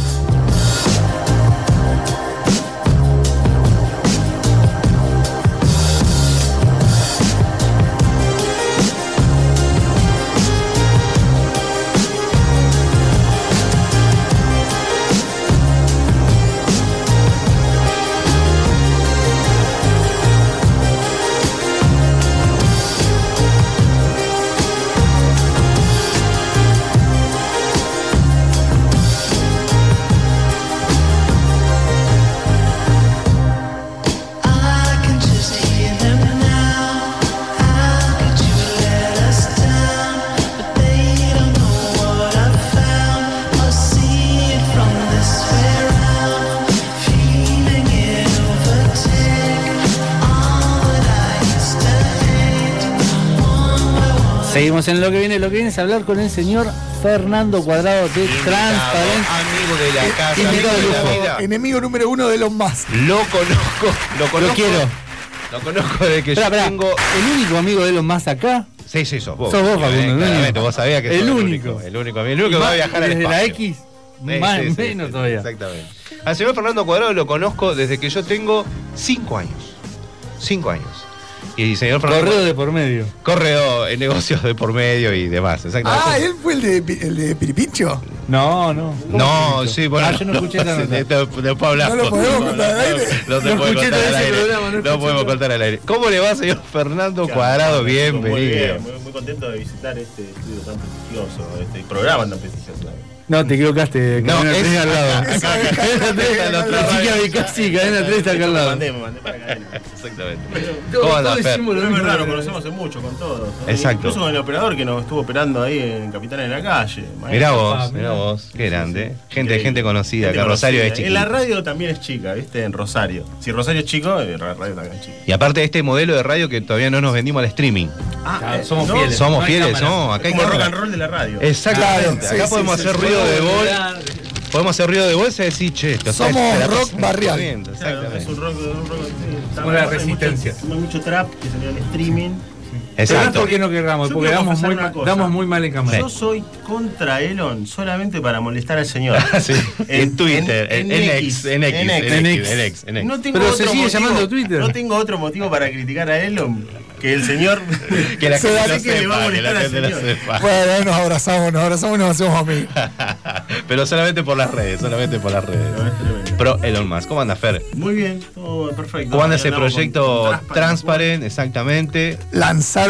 Seguimos en lo que viene. Lo que viene es hablar con el señor Fernando Cuadrado de Transparent. Amigo de la casa, invitado amigo de de la vida. Enemigo número uno de los más. Lo conozco, lo conozco. quiero. Lo conozco desde que yo tengo. El único amigo de Elon Musk acá. Sí, sí, sos vos. Sos vos, Facundo, el Claramente, único. vos sabías que El sos único. El único, el único que va a viajar al desde espacio. la X, Sí, más sí, sí, menos sí, todavía. Exactamente. Al señor Fernando Cuadrado lo conozco desde que yo tengo 5 años. 5 años. Y Fernando. Correo de por medio. Correo en negocios de por medio y demás. Exactamente. Ah, él fue el de, el de Piripincho. No, no. No, sí, bueno. Ah, yo no escuché esa nota. No lo podemos contar al aire. No puede escuché contar al aire. programa, no podemos contar al aire. ¿Cómo le va, señor Fernando Cuadrado? Muy Bienvenido. bien, muy, muy contento de visitar este estudio tan prestigioso, este programa tan prestigioso. No, te equivocaste. No, Cadena es 3 al lado. Cadena Cadena 3 tres, al otro lado. casi, cadena 3 está acá al lado. Exactamente. ¿Cómo anda, todos Fer? es nos conocemos hace mucho con todos. Exacto. Incluso con el operador que nos estuvo operando ahí en Capital en la calle. Mirá vos, Ah, mirá vos. Qué grande. Gente, gente conocida. Acá Rosario es. En la radio también es chica, ¿viste? En Rosario. Si Rosario es chico, eh, la radio también es chica. Y aparte de este modelo de radio que todavía no nos vendimos al streaming. Ah, eh, somos fieles. Somos fieles. ¿no? Acá hay como rock and roll de la radio. Exactamente. Acá podemos hacer sí. Ruido de gol. Podemos hacer ruido de bolsa y decir, che, esto Somos rock barrial. Claro, es un rock, un rock sí, hay mucho- resistencia. Hay mucho, trap que salió en streaming. Pero no es Exacto. porque no querramos, porque damos muy, damos mal en cámara. Yo soy contra Elon solamente para molestar al señor. Sí. En Twitter, en, en X, en X, en X, en X, en X. No tengo Pero otro se sigue motivo- llamando Twitter. No tengo otro motivo para criticar a Elon que el señor. Que la Se gente lo le va a sepa, que la gente lo sepa. Bueno, ahí nos abrazamos, nos abrazamos y nos hacemos amigos. Pero solamente por las redes, solamente por las redes. Pro Elon Musk. ¿Cómo anda, Fer? Muy bien, todo perfecto. ¿Cómo anda ese proyecto con Transparent? Exactamente.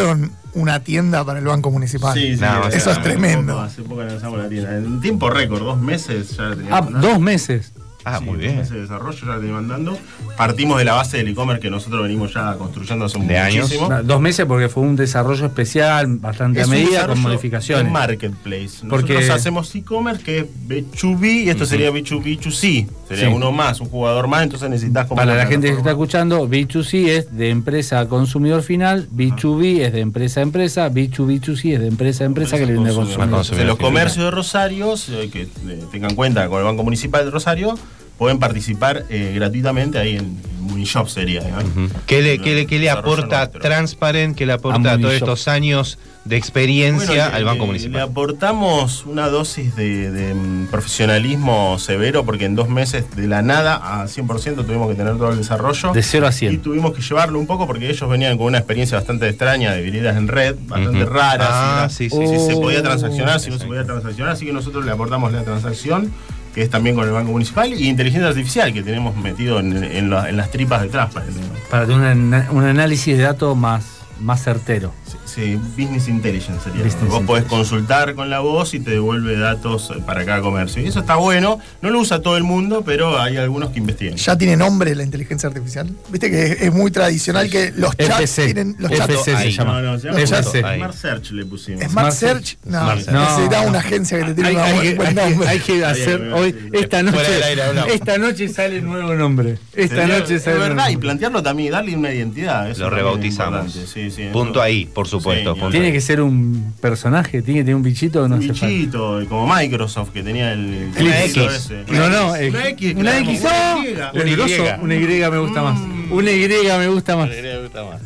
Lanzaron una tienda para el Banco Municipal. Sí, sí, hace Eso es poco, tremendo. Hace poco lanzamos la tienda. En tiempo récord, dos meses ya la Ah, teníamos. mandando. dos meses. Ah, Sí, muy bien. meses de desarrollo ya la teníamos mandando. Partimos de la base del e-commerce que nosotros venimos ya construyendo hace De años. Dos meses porque fue un desarrollo especial, bastante Es a un medida, con modificaciones. de marketplace. Nosotros Porque- hacemos e-commerce que es B2B y esto sería B2B2C. Sería Sí. uno más, un jugador más, entonces necesitas como Para la gente que está escuchando, B2C es de empresa a consumidor final, B2B es de empresa a empresa, B2B2C es de empresa a empresa que le vende a consumidor. consumidor. Entonces, los comercios de Rosario, eh, que eh, tengan cuenta con el Banco Municipal de Rosario, pueden participar eh, gratuitamente ahí en Munishop sería. ¿no? Ujú. ¿Qué le, qué le- qué le aporta nuestro. Transparent, qué le aporta todos estos años de experiencia Bueno, le- al Banco le- Municipal? Le aportamos una dosis de, de, mm, profesionalismo severo porque en dos meses de la nada a 100% tuvimos que tener todo el desarrollo. De 0 a Y 100. tuvimos que llevarlo un poco porque ellos venían con una experiencia bastante extraña de vividas en red, bastante Ujú. raras. Ah, sí, sí, si sí. se Oh. podía transaccionar, si no se podía transaccionar. Así que nosotros le aportamos la transacción, que es también con el Banco Municipal, y inteligencia artificial, que tenemos metido en, en la- en las tripas de Transparent. Para tener un, un análisis de datos más, más certero. Sí, Business Intelligence sería. Business Vos podés Intelligence. consultar con la voz y te devuelve datos para cada comercio. Y eso está bueno. No lo usa todo el mundo, pero hay algunos que investigan. ¿Ya tiene nombre la inteligencia artificial? Viste que es, es muy tradicional que los chats FC. tienen. Los chats, FC se llama. No, no, se llama FC. Smart Search le pusimos. Smart Smart Search, no, Smart Search. No. una agencia que te tiene Hay, un hay buen, hay que- nombre. hay que hacer hoy, esta noche, aire esta noche sale nuevo nombre. Esta Sería- noche es sale verdad, nuevo y plantearlo también, darle una identidad. eso Lo es rebautizamos. Sí, sí, Punto ahí, por supuesto. Tiene que ser un personaje, tiene que tener un bichito no Un hace falta. bichito, como Microsoft que tenía el. Una X. ese. No, no, eh, Una X. una claro, X, una no. Y. Es Una Y. Una Y me gusta más. Una Y me gusta más.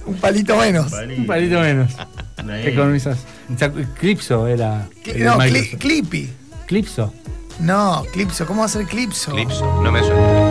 Un palito menos. Un palito menos. Economizas. Clipso era. El No. Clippy. Clipso. No, Clipso. ¿Cómo va a ser Clipso? Clipso, no me suena.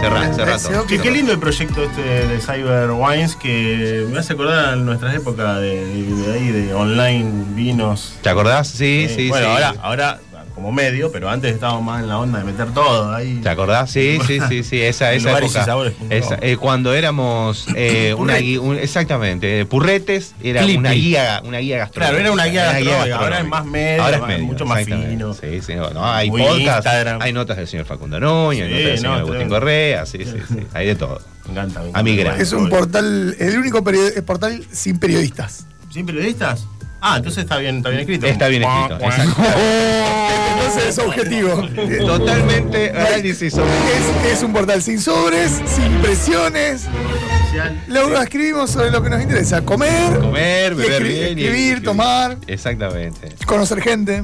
Cerrá, cerrá todo. Che, qué lindo el proyecto este de Cyber Wines que me hace acordar a nuestras épocas de, de- de ahí, de online vinos. ¿Te acordás? Sí, Eh, sí, bueno, sí. ahora, ahora como medio, pero antes estábamos más en la onda de meter todo ahí. ¿Te acordás? Sí, sí, sí, sí, esa, esa época. sabores Esa, eh, cuando éramos eh, una un- exactamente, eh, purretes era una guía, una guía gastronómica. Claro, era una guía gastronómica, ahora es más medio, ahora es medio, mucho más fino. Sí, sí, no, no, hay Muy podcast, Instagram. hay notas del señor Facundo hay Sí, notas del no, señor Agustín tremendo. Correa, sí, sí, sí, hay de todo. Me encanta. me encanta. A mi grado. Es un portal, el único period- portal sin periodistas. ¿Sin periodistas? Ah, entonces está bien, está bien escrito. Está bien escrito, exacto. cuac. Entonces es objetivo. Totalmente análisis sobre Es, es un portal sin sobres, sin presiones. Lo escribimos sobre lo que nos interesa: comer, beber escri- bien y escribir, tomar, Exactamente. conocer gente.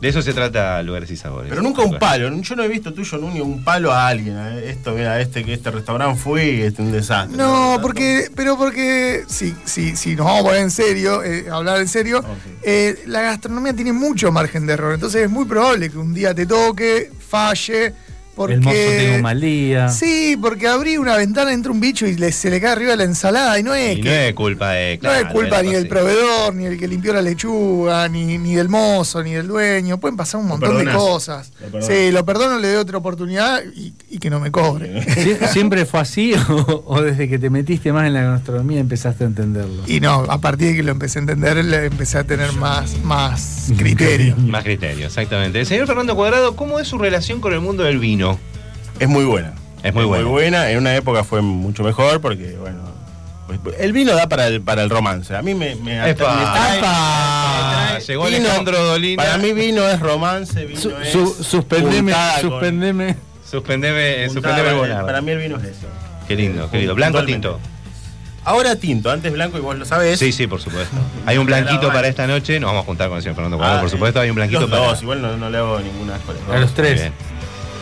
De eso se trata lugares y sabores. Pero nunca un palo. Yo no he visto tuyo, Nuño, un palo a alguien. eh. Esto, mira, este que este restaurante fue este, un desastre. No, porque, pero porque si, si, si nos vamos a poner en serio, eh, a hablar en serio, eh, la gastronomía tiene mucho margen de error. Entonces es muy probable que un día te toque, falle, porque. El mozo tenga un mal día. Sí, porque abrí una ventana, entra un bicho y le- se le cae arriba la ensalada y no es Y que. no es culpa de. No es claro, culpa de ni del proveedor, ni del que limpió la lechuga, ni, ni del mozo, ni del dueño. Pueden pasar un montón de cosas. Lo. Sí, lo perdono, le doy otra oportunidad y, y que no me cobre. Sie- ¿Siempre fue así o, o desde que te metiste más en la gastronomía empezaste a entenderlo? Y no, a partir de que lo empecé a entender, le empecé a tener más, más criterio. Más criterio, exactamente. El señor Fernando Cuadrado, ¿cómo es su relación con el mundo del vino? Es muy buena. Es muy buena. En una época fue mucho mejor porque, bueno. El vino da para el, para el romance. A mí me, me, me ¡Epa! trae- ¡Epa! me trae- Llegó vino- Alejandro Dolina. Para mí vino es romance, vino Su- es su- suspendeme, puntada con- suspendeme. Suspendeme, suspendeme Bonardo. Para mí el vino es eso. Qué lindo, qué lindo. ¿Blanco o tinto? Ahora tinto, antes blanco y vos lo sabés. Sí, sí, por supuesto. Hay un blanquito para esta noche. Nos vamos a juntar con el señor Fernando Cuadrado, Ah, por supuesto. Hay un blanquito los para. dos, igual no, no le hago ninguna A los tres.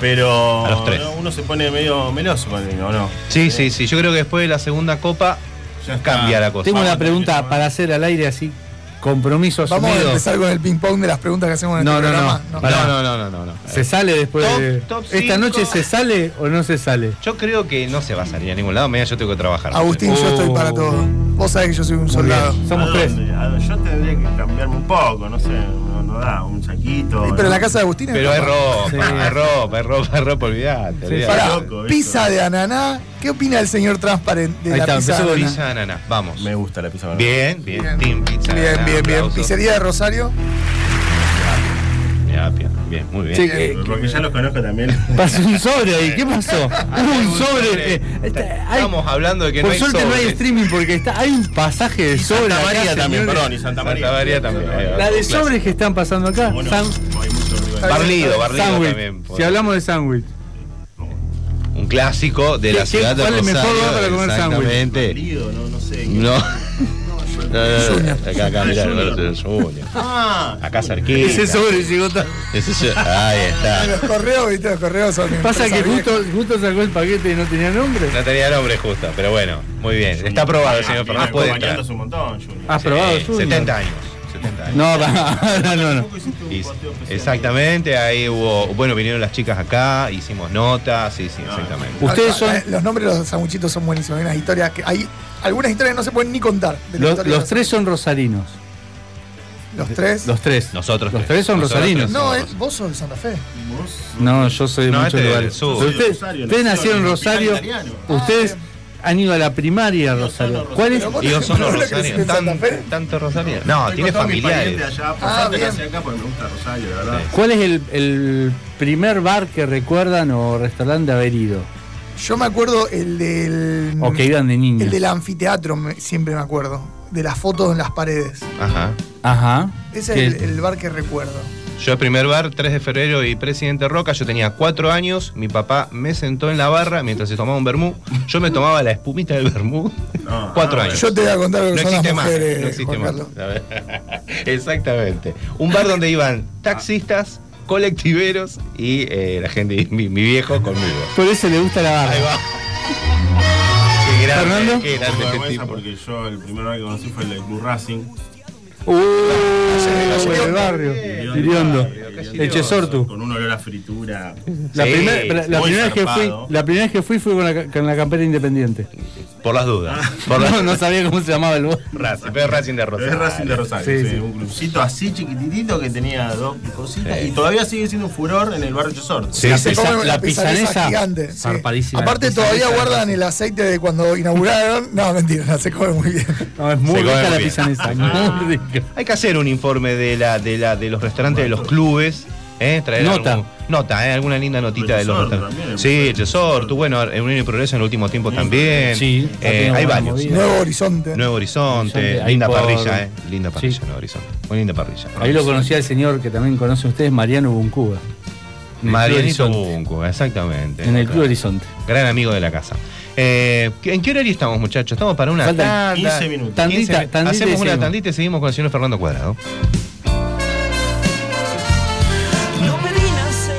Pero A los tres. no, uno se pone medio meloso con el vino, ¿o no? Sí, sí, sí. Yo creo que después de la segunda copa Ya cambia la cosa. Tengo una pregunta vamos. para hacer al aire así, compromiso Vamos a asumido. empezar con el ping-pong de las preguntas que hacemos en No, este no, programa. no. No, no, no, no, no. no. ¿Se sale después Top- de... top ¿Esta cinco. noche se sale o no se sale? Yo creo que no se va a salir a ningún lado. Mañana yo tengo que trabajar. Agustín, yo estoy para todo. Vos sabés que yo soy un soldado. Somos ¿A tres. dónde? ¿A dónde? Yo tendría que cambiarme un poco, no sé, un saquito. Sí, pero la casa de Agustín Pero es ropa. es ropa, es ropa, es ropa, olvidate. Pizza de ananá. ¿Qué opina el señor Transparent de Ahí la está, pizza de con ananá? Pizza de ananá, vamos. Me gusta la pizza. banana. Bien, bien, Bien. Team Pizza de Bien, ananá, bien, bien. aplauso. Pizzería de Rosario. Bien, bien, muy bien. Che, que- Porque ya los conozco también. Pasó un sobre ahí, ¿qué pasó? Hubo un sobre. eh, está- hay- Estamos hablando de que no por hay suerte no hay streaming porque está, hay un pasaje de sobre. Santa acá, María también, señores. perdón, y Santa María. Santa María también. va, La de sobres que están pasando acá. Bueno, San- hay mucho. Barlido, Barlido sándwich. también. Si hablamos de sándwich. Un clásico de ¿Qué- la ciudad de cuál es el mejor Rosario. lugar para comer sándwich? Exactamente. Barlido, no, no sé. No. No, Acá, acá, mirá. Ah, Acá cerquita. Ese sobre llegó es- Ahí está. Los correos, viste, los correos son. Pasa que justo, justo sacó el paquete y no tenía nombre. No tenía nombre justo, pero bueno, muy bien. Está aprobado, señor Viene Fernández. Puede entrar. un montón, Junior. ¿Has probado el Sí, suyo? 70 años. 70 años. No, no, no, no. Y- exactamente, ahí hubo, bueno, vinieron las chicas acá, hicimos notas, sí, Ah, sí, exactamente. Ustedes son Ah, Los nombres de los sanguchitos son buenísimos. Hay unas historias que. Hay algunas historias que no se pueden ni contar. de los, los tres son rosarinos. Los tres. Los tres. Nosotros Los tres son Nosotros rosarinos. tres No, él- rosarinos. vos sos de Santa Fe. Vos- No, yo soy de No, muchos este lugares. sur. Ustedes, Rosario, ustedes nació nacieron en Rosario. italiano. Ustedes, han ido a la primaria, Rosario. ¿Cuál es? Y. Tan- tanto Rosario. No, tiene familiares. parientes allá, por Ah, suerte bien. nací acá porque me gusta Rosario, la verdad. ¿Cuál es el, el primer bar que recuerdan o restaurante de haber ido? Yo me acuerdo el del. O que iban de niños. El del anfiteatro, me- siempre me acuerdo. De las fotos en las paredes. Ajá. Ajá. Ese ¿Qué? es el, el bar que recuerdo. Yo el primer bar, 3 de febrero y Presidente Roca, yo tenía cuatro años, mi papá me sentó en la barra mientras se tomaba un vermú, yo me tomaba la espumita del vermú, cuatro años. Yo te voy a contar lo que no son las existe más, no existe Juan más. Exactamente. Un bar donde iban taxistas, colectiveros y eh, la gente, mi, mi viejo conmigo. Por eso le gusta la barra. Ahí va. Qué grande, Fernando. qué grande este tipo. porque yo el primer bar que conocí fue el Blue Racing. Uh, en el barrio. Iriondo. El Chesortu. Con un olor a fritura. La, Sí, primer- la- la muy primera vez que fui, la primera vez que fui fue con la, con la campera independiente. Por las dudas. Por las No, no sabía cómo se llamaba el bar. Racing, pero es Racing de Rosario. Es Racing de Rosario, Sí, sí, sí. un clubcito así chiquititito que tenía dos cositas Sí. y todavía sigue siendo un furor en el barrio Chesort. Sí, La Come la pisanesa pisanesa, gigante. Aparte, todavía guardan el aceite de cuando inauguraron. No, mentira, se come muy bien. No, es muy rica la rica. Hay que hacer un informe de la, de la, de los restaurantes de los clubes. ¿Eh? Traer Nota. algún- nota, ¿eh? alguna linda notita de los restaurantes. también, Sí, Tesor, tú bueno, en Unión y Progreso en el último tiempo también. Sí, Eh, hay varios. movida. Nuevo Horizonte. Nuevo Horizonte, linda por- parrilla, ¿eh? Linda parrilla, Sí. Nuevo Horizonte. Muy linda parrilla. Ahí lo conocía el señor que también conoce ustedes, Mariano Buncuba. El Marianito. Bunco, exactamente. En el Club Horizonte. Gran amigo de la casa. Eh, ¿En qué horario estamos, muchachos? Estamos para una Faltan tanda. 15 minutos. Tandita, 15 tandita y Hacemos una seguimos. tandita y seguimos con el señor Fernando Cuadrado.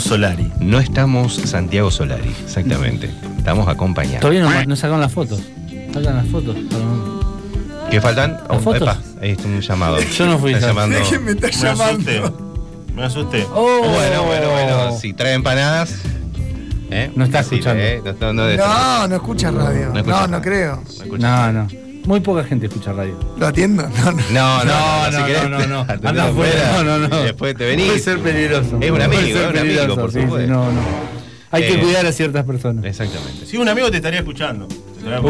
Estamos Solari. No estamos Santiago Solari, exactamente. Estamos acompañados. Todavía no, no sacaron las fotos. Faltan las fotos. Perdón. ¿Qué faltan? ¿Las fotos? epa, ahí está un llamado. Yo no fui. Está llamando. ¿Quién me está Me llamando? asusté. Me asusté. Oh. Bueno, bueno, bueno. Si trae empanadas. ¿eh? No está Decile, escuchando. ¿eh? No, no, no No, no escucha radio. No No, escucha no, radio. creo. no escucha. No, no. Muy poca gente escucha radio. ¿Lo atiendo? No, no. No, no, No, no, no, si querés, no, no, no. atendelo Anda afuera. No, no, no. Y después te venís. Puede ser peligroso. Es un amigo, es un amigo, por sí, no, no. Hay que Eh, cuidar a ciertas personas. Exactamente. Si un amigo te estaría escuchando. Uh,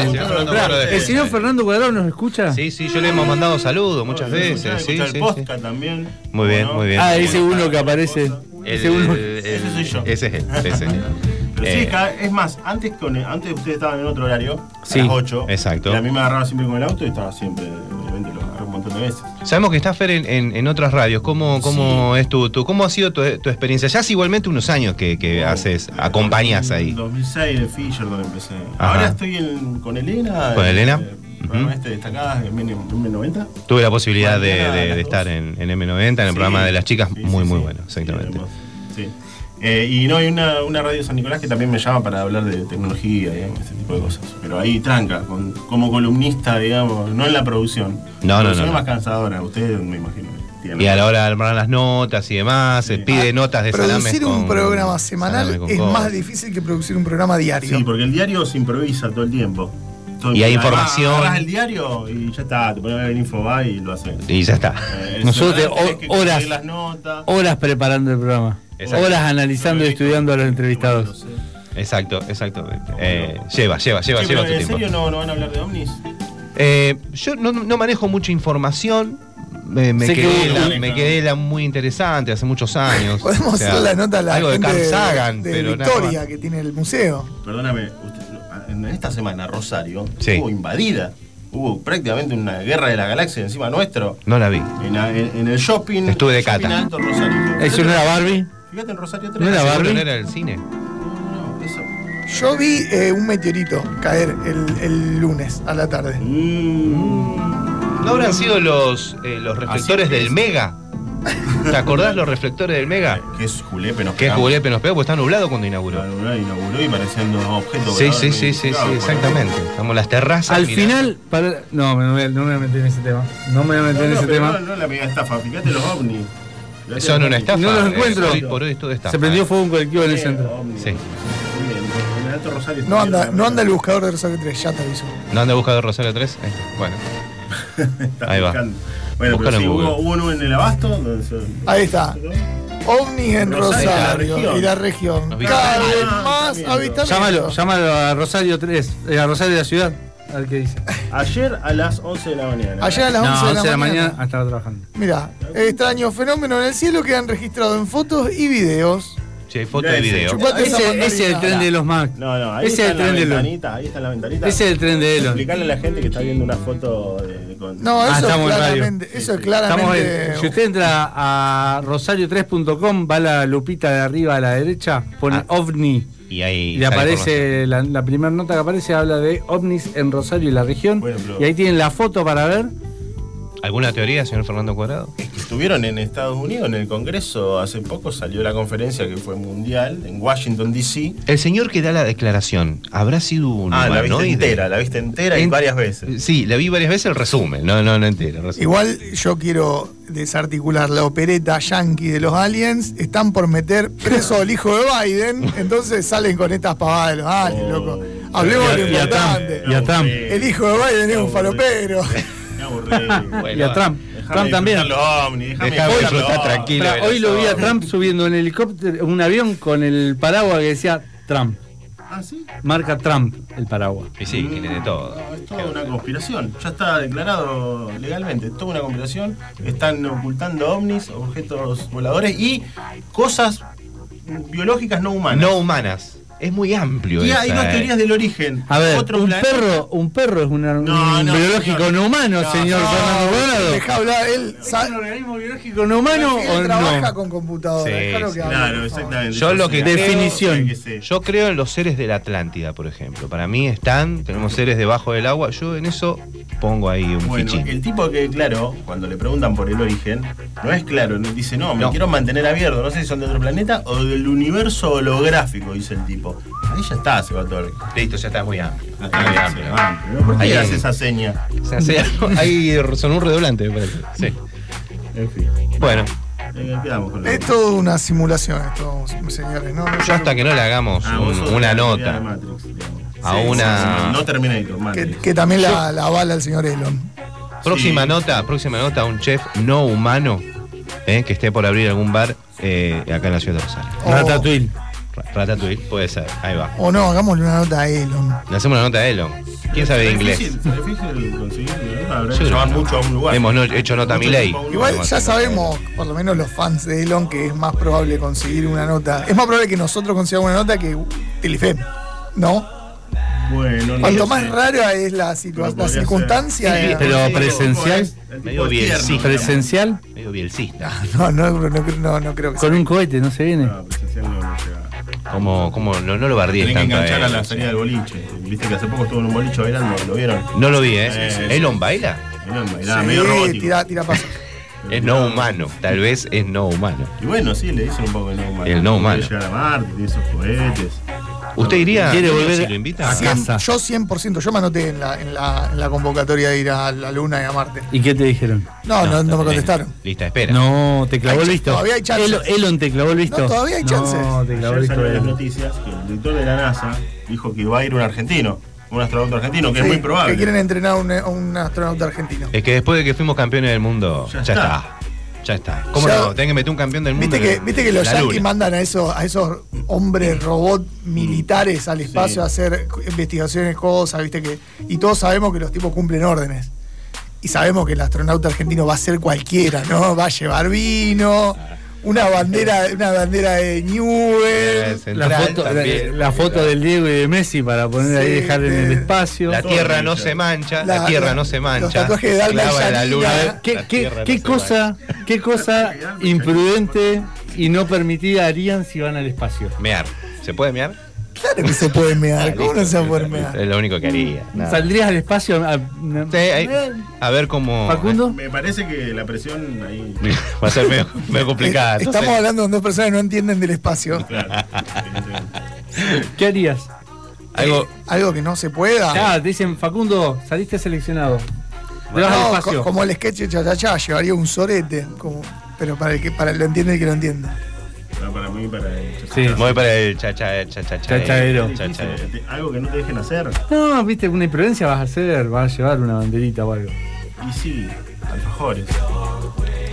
el señor Fernando Cuadrado de- ¿El señor Fernando Cuadrado nos escucha? Sí, sí, yo le hemos mandado saludos muchas veces. Sí, el podcast también. Muy bien, muy bien. Ah, ese uno que aparece. El- Ese uno. el- el- Ese soy yo. Ese es él. Ese es él. Pero sí, Eh, cada- es más, antes, con, antes ustedes estaban en otro horario, Sí, a las 8. exacto. Y a mí me agarraba siempre con el auto y estaba siempre, obviamente lo agarré un montón de veces. Sabemos que está Fer en, en- en otras radios. ¿Cómo, cómo es tu, tu- cómo ha sido tu, tu experiencia? Ya hace igualmente unos años que, que haces, acompañas ahí. En 2006 de Fisher donde empecé. Ajá. Ahora estoy en- con Elena. ¿Con eh, Elena? eh, programa este destacada en M90. Tuve la posibilidad de, de- estar en, en M90, en el Sí, programa de las chicas. sí, muy, sí, muy bueno, exactamente. Sí. Eh, y no, hay una, una radio San Nicolás que también me llama para hablar de tecnología, digamos, ese tipo de cosas. Pero ahí tranca, con- como columnista, digamos, no en la producción. No, la no, producción no, es más no. cansadora, ustedes me imagino. tienen- Y a la hora de armar las notas y demás, se pide notas de salames Producir un programa semanal es cosas. más difícil que producir un programa diario. Sí, porque el diario se improvisa todo el tiempo. Todo Y hay tiempo. información. Agarrás el diario y ya está, te pones a ver el Infobae y lo haces. Y ya está. Eh, Nosotros horas. notas. Horas preparando el programa. Exacto. Horas analizando y estudiando a los entrevistados. Exacto, exactamente. Eh, lleva, lleva, lleva, lleva tu ¿En tiempo. serio no, no van a hablar de ovnis? Eh, yo no, no manejo mucha información. Me, me Sé que quedé, la, me quedé la muy interesante hace muchos años. Podemos O sea, hacer la nota a la algo de gente Carl de, Sagan, de pero nada Victoria más. que tiene el museo. Perdóname, usted- en esta semana Rosario Sí. estuvo invadida. Hubo prácticamente una guerra de la galaxia encima nuestro. No la vi. En, en- en el shopping. Estuve de shopping cata. Alto, Rosario. ¿Eso no era Barbie? Fíjate en Rosario 3. ¿No era ¿Seguro Barbie? no era el cine? No, eso. Yo vi eh, un meteorito caer el, el lunes a la tarde. Mm. ¿No habrán sido los, eh, los reflectores del Mega? ¿Te acordás los reflectores del Mega? Que es Julepe, nos Que es. Julepe nos pegó porque está nublado cuando inauguró. Inauguró, inauguró y parecían objetos. Sí, sí, sí, sí, sí, exactamente. Estamos en las terrazas. Al final, para- no, me voy a- no me voy a meter en ese tema. No me voy a meter No, en no, ese pero tema. no, no la mega estafa, fíjate los ovnis. Son una ovnis. estafa. No los eh, encuentro. Hoy por hoy todo estafa. Se prendió fuego un colectivo en el Eh, centro. ovnis. Sí. El Rosario No anda, no anda el buscador de Rosario 3, ya te aviso. ¿No anda buscador Rosario 3? Eh, bueno. Está Ahí va. Bueno, pero sí, hubo, hubo uno en el Abasto. Donde se- Ahí está. OVNI en Rosario, Rosario la y la región. Cada vez Ah, más avistamientos. Llámalo, llámalo a Rosario 3, eh, a Rosario de la ciudad. A ver qué dice. Ayer a las 11 de la mañana. Ayer a las No, 11 de la, 11 de la mañana. mañana estaba trabajando. Mira, extraño fenómeno en el cielo que han registrado en fotos y videos. Sí, hay foto de video. Chupate esa Ese, es el tren de los Mac. No, no, ahí Ese está es el la tren de Elon. ventanita, ahí está la ventanita. Ese es el tren de Elon. Explicarle a la gente que está viendo una foto de, con- No, Ah, eso es estamos en radio. claramente. Eso es claramente. en- si usted entra a rosario3.com, va la lupita de arriba a la derecha, pone Ah. ovni Y ahí y aparece la, la primera nota que aparece habla de ovnis en Rosario y la región. Bueno, Y ahí tienen la foto para ver. ¿Alguna teoría, señor Fernando Cuadrado? Estuvieron en Estados Unidos, en el Congreso, hace poco salió la conferencia que fue mundial, en Washington, D.C. El señor que da la declaración, ¿habrá sido un Ah, la viste humanoide? entera, la viste entera y varias veces. Sí, la vi varias veces el resumen, no, no, no resumen. Igual yo quiero desarticular la opereta yankee de los aliens. Están por meter preso al hijo de Biden. Entonces salen con estas pavadas de los aliens, loco. Hablemos de lo importante. Y a Trump. El hijo de Biden es un falopero. Bueno, y a Trump. Trump también. los ovnis, déjame los tranquilo. Hoy lo vi a. Trump subiendo en helicóptero, en un avión con el paraguas que decía Trump. Ah, sí. Marca Trump el paraguas. Y sí, tiene de todo. No, es toda una conspiración. Ya está declarado legalmente. Es toda una conspiración. Están ocultando ovnis, objetos voladores y cosas biológicas no humanas. No humanas. Es muy amplio. y hay dos eh. teorías del origen. A ver, Otro un planeta- perro, un perro es No, un no, biológico señor. no humano, No, señor no, Fernando. Deja hablar, él ¿Es un organismo biológico no humano él o trabaja no? con computadora. Sí, déjalo sí, que hable, Claro, exactamente. Yo lo que. Definición. Que. Yo creo en los seres de la Atlántida, por ejemplo. Para mí están, tenemos seres debajo del agua. Yo en eso pongo ahí un Bueno, fichín. el tipo que, claro, cuando le preguntan por el origen, no es claro, dice, no, me No. quiero mantener abierto, no sé si son de otro planeta o del universo holográfico, dice el tipo. Ahí ya está, se va todo el... Listo, ya está muy amplio. Ah, Está muy se amplio. levanta, ¿no? ¿Por qué Ahí- hace esa seña? Se hace algo- Ahí son un redoblante, me parece. Sí. En fin, Bueno, eh, Es toda una simulación esto, señores. No, No, yo hasta que no le hagamos Ah, un- una nota de Matrix, digamos. a Sí, una No Terminator, que, Matrix. que también la, la avala el señor Elon. próxima Sí. nota, próxima nota a un chef no humano eh, que esté por abrir algún bar eh, acá en la ciudad de Rosario. O, Ratatouille. Ra- Ratatouille, puede ser, ahí va. o no, hagámosle una nota a Elon. Le hacemos una nota a Elon. ¿Quién sabe de inglés? es difícil conseguir, ¿no? Llevar no. mucho a un lugar. Hemos no- hecho nota a un Igual ya sabemos, por lo menos los fans de Elon, que es más probable conseguir una nota. Es más probable que nosotros consigamos una nota que Telefem. ¿No? Bueno, no Cuanto lo más sé. rara es la, situa- Pero la circunstancia. Sí, eh, pero sí, presencial, medio. Presencial, Medio bielcista. no, no, no, no, no creo que con un cohete, no se viene. No, presencial no, no llega. Como, como no, no lo bardees Tienen que a enganchar a él, la salida del boliche. Viste que hace poco estuvo en un boliche bailando, ¿lo vieron? No lo vi, ¿eh? Sí, sí, sí. ¿Elon baila? Elon bailaba Sí, medio robótico. tira, tira pasos. Es no humano, tal vez es no humano. Y bueno, sí, le dicen un poco el no humano. El no humano. Quiere llegar a Marte, tiene esos cohetes. ¿Usted iría Quiere volver si lo invita? a casa. yo 100%, yo me anoté en la, en, la, en la convocatoria de ir a la Luna y a Marte. ¿Y qué te dijeron? No, no, no me contestaron. Lista, espera. No, te clavó el visto. todavía hay chances. Elon, Elon te clavó el visto. No, todavía hay chances. No, te clavó el visto. las noticias que el director de la NASA dijo que va a ir un argentino, un astronauta argentino, que es Sí, muy probable. Que quieren entrenar a un, a un astronauta argentino. Es que después de que fuimos campeones del mundo, ya, Ya está. está. Ya está. ¿Cómo Ya- no? Tienen que meter un campeón del mundo. Viste que, en viste que los yankees mandan a esos, a esos hombres robot militares al espacio Sí. a hacer investigaciones, cosas, viste que. Y todos sabemos que los tipos cumplen órdenes. Y sabemos que el astronauta argentino va a ser cualquiera, ¿no? Va a llevar vino, una bandera, una bandera de Newell. central La foto, la, también. la foto del Diego y de Messi para poner ahí Sí, dejar en el espacio. La tierra no se mancha, la, La- tierra no se mancha. los tatuajes de y de la luna. ¿Qué, no cosa, ¿Qué cosa imprudente y no permitida harían si van al espacio? Mear. ¿Se puede mear? Claro que se puede mear. ¿Cómo no se va a poder mear? Es lo único que haría. nada. ¿Saldrías al espacio? a- Sí, ahí- a ver cómo. Facundo. Me parece que la presión ahí. Va a ser medio, medio complicada. Eh, Estamos hablando con dos personas que no entienden del espacio. ¿Qué harías? Algo, Algo que no se pueda. Ah, te dicen, Facundo, saliste seleccionado. Te vas al No, espacio. co- como el sketch de Chachachá, llevaría un sorete. Como, pero para el que para el lo entiende y el que lo entienda. No, para mí, para el Sí. Voy para el chacha, chacha, Chachaero. Algo que no te dejen hacer. No, viste, una imprudencia vas a hacer, vas a llevar una banderita o algo. Y sí, alfajores.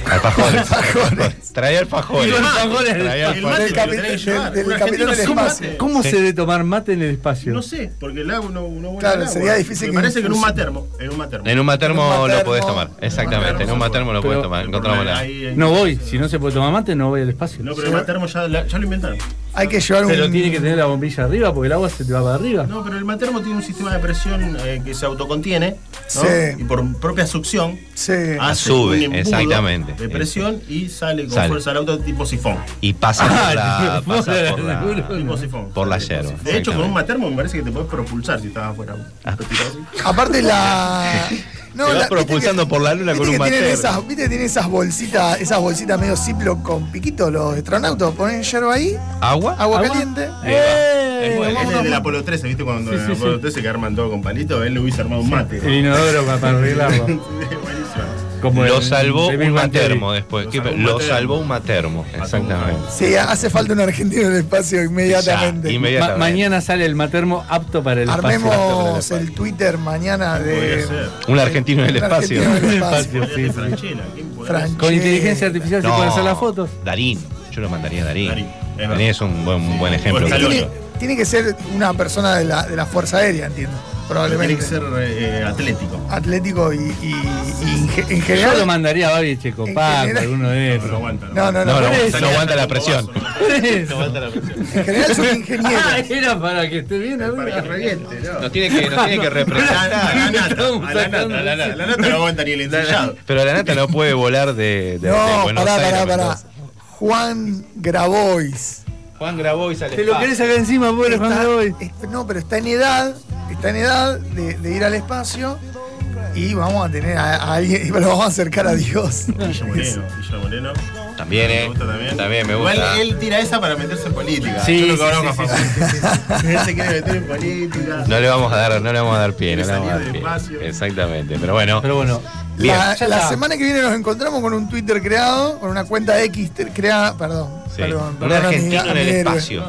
Alfajores. Traía alfajores. Los alfajores Traía alfajores. Del capitán del espacio. ¿Cómo Sí. se debe tomar mate en el espacio? No sé, porque el agua no, no Claro, agua. sería difícil Me que parece que en un matermo. En un matermo. En un matermo un lo podés tomar. Exactamente, en un matermo lo podés tomar. Encontramos la. No voy, si no se puede tomar mate, no voy al espacio. No, pero el matermo ya, la- ya lo inventaron. Hay que llevar un. Pero tiene que tener la bombilla arriba porque el agua se te va para arriba. No, pero el matermo tiene un sistema de presión eh, que se autocontiene. ¿no? Sí. Y por propia succión Sí. Hace Sube, un embudo exactamente. de presión y sale con Sale. fuerza al auto tipo sifón. Y pasa Ah, por la. tipo, Pasa por seguro. la. Tipo sifón. Por la yerba. De hecho, con un matermo me parece que te puedes propulsar si estás afuera. Ah. Así. Aparte la. No, Te vas la- propulsando que- por la luna con un matermo. esas, ¿Viste que tienen esas bolsitas, esas bolsitas medio ciplo con piquito los astronautas? Ponen yerba ahí, ¿Agua? agua caliente. ¡Eh! Es el del Apolo 13, ¿viste? Cuando Sí, en el sí, Apolo sí. 13 que arman todo con palito, él le hubiese armado un mate. El inodoro para, para arreglarlo. Buenísimo. Como Lo salvó un matermo después. Lo ¿Qué- salvó un matermo. Exactamente. Sí, hace falta un argentino en el espacio inmediatamente. Ya, Ma- inmediatamente. mañana sale el matermo apto para el espacio. Armemos el Twitter mañana de. Un argentino en el espacio. Con inteligencia artificial se pueden hacer las fotos. Darín. Yo lo mandaría a Darín. Darín. Darín es un buen, un buen ejemplo. Tiene, tiene que ser una persona de la, de la Fuerza Aérea, entiendo. Tiene Probablemente. que ser eh, atlético. Atlético y, y- y en ge- en Yo general. lo mandaría a Babi Checopac, general- alguno de No, esos. pero aguanta. No, no, no. No, no, no aguanta la presión. No aguanta la presión. En general son ingenieros. Ah, era para que esté bien Para que alguna. reviente, ¿no? Nos tiene que, nos tiene que representar. la nata, la nata, la no aguanta ni el ensillado. Pero la nata no puede volar de, de, de No, Buenos pará, Aires. pará, pará. Juan Grabois. Juan Grabois al Te lo querés sacar encima, pobre Juan Grabois. no, pero está en edad, está en edad de, de ir al espacio y vamos a tener a, a alguien, y lo vamos a acercar a Dios. Guillo Moreno, Guillo Moreno. También, Me eh. gusta también. También me Igual gusta. él tira esa para meterse en política. Sí, Yo lo sí, conozco a sí, Facundo. Él se quiere meter en política. No le vamos a dar, no le vamos a dar pie, no le vamos a dar pie. Exactamente. Pero bueno. Pero bueno, Bien. La, semana que viene nos encontramos con un Twitter creado, con una cuenta X creada, perdón, Sí. perdón, Un perdón mi- argentino en el héroe. espacio.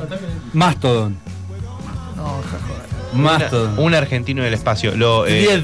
Mastodon. No, ja, joder. Mastodon. Un argentino en el espacio. Lo, eh,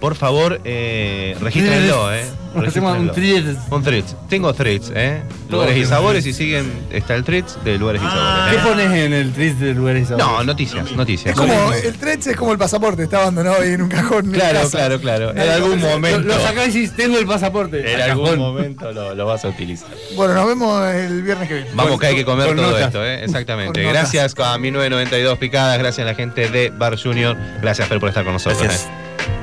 por favor, eh, regístrenlo, eh. Hacemos un thread. Un threads. Tengo threads, ¿eh? Lugares y sabores y siguen. Está el threads de lugares y Ah, sabores. ¿Qué ¿eh? pones en el triste de lugares y sabores? No, noticias, noticias. Es como, el Threads es como el pasaporte, está abandonado ahí en un cajón. Claro, claro, claro. En algún momento. lo sacás y decís, tengo el pasaporte. En Al algún cajón. momento lo, lo vas a utilizar. Bueno, nos vemos el viernes que viene. Vamos, Con- que hay que comer todo notas. esto, ¿eh? Exactamente. Gracias a 1992 Picadas, gracias a la gente de Bar Junior, gracias Fer por estar con nosotros. Gracias. ¿eh?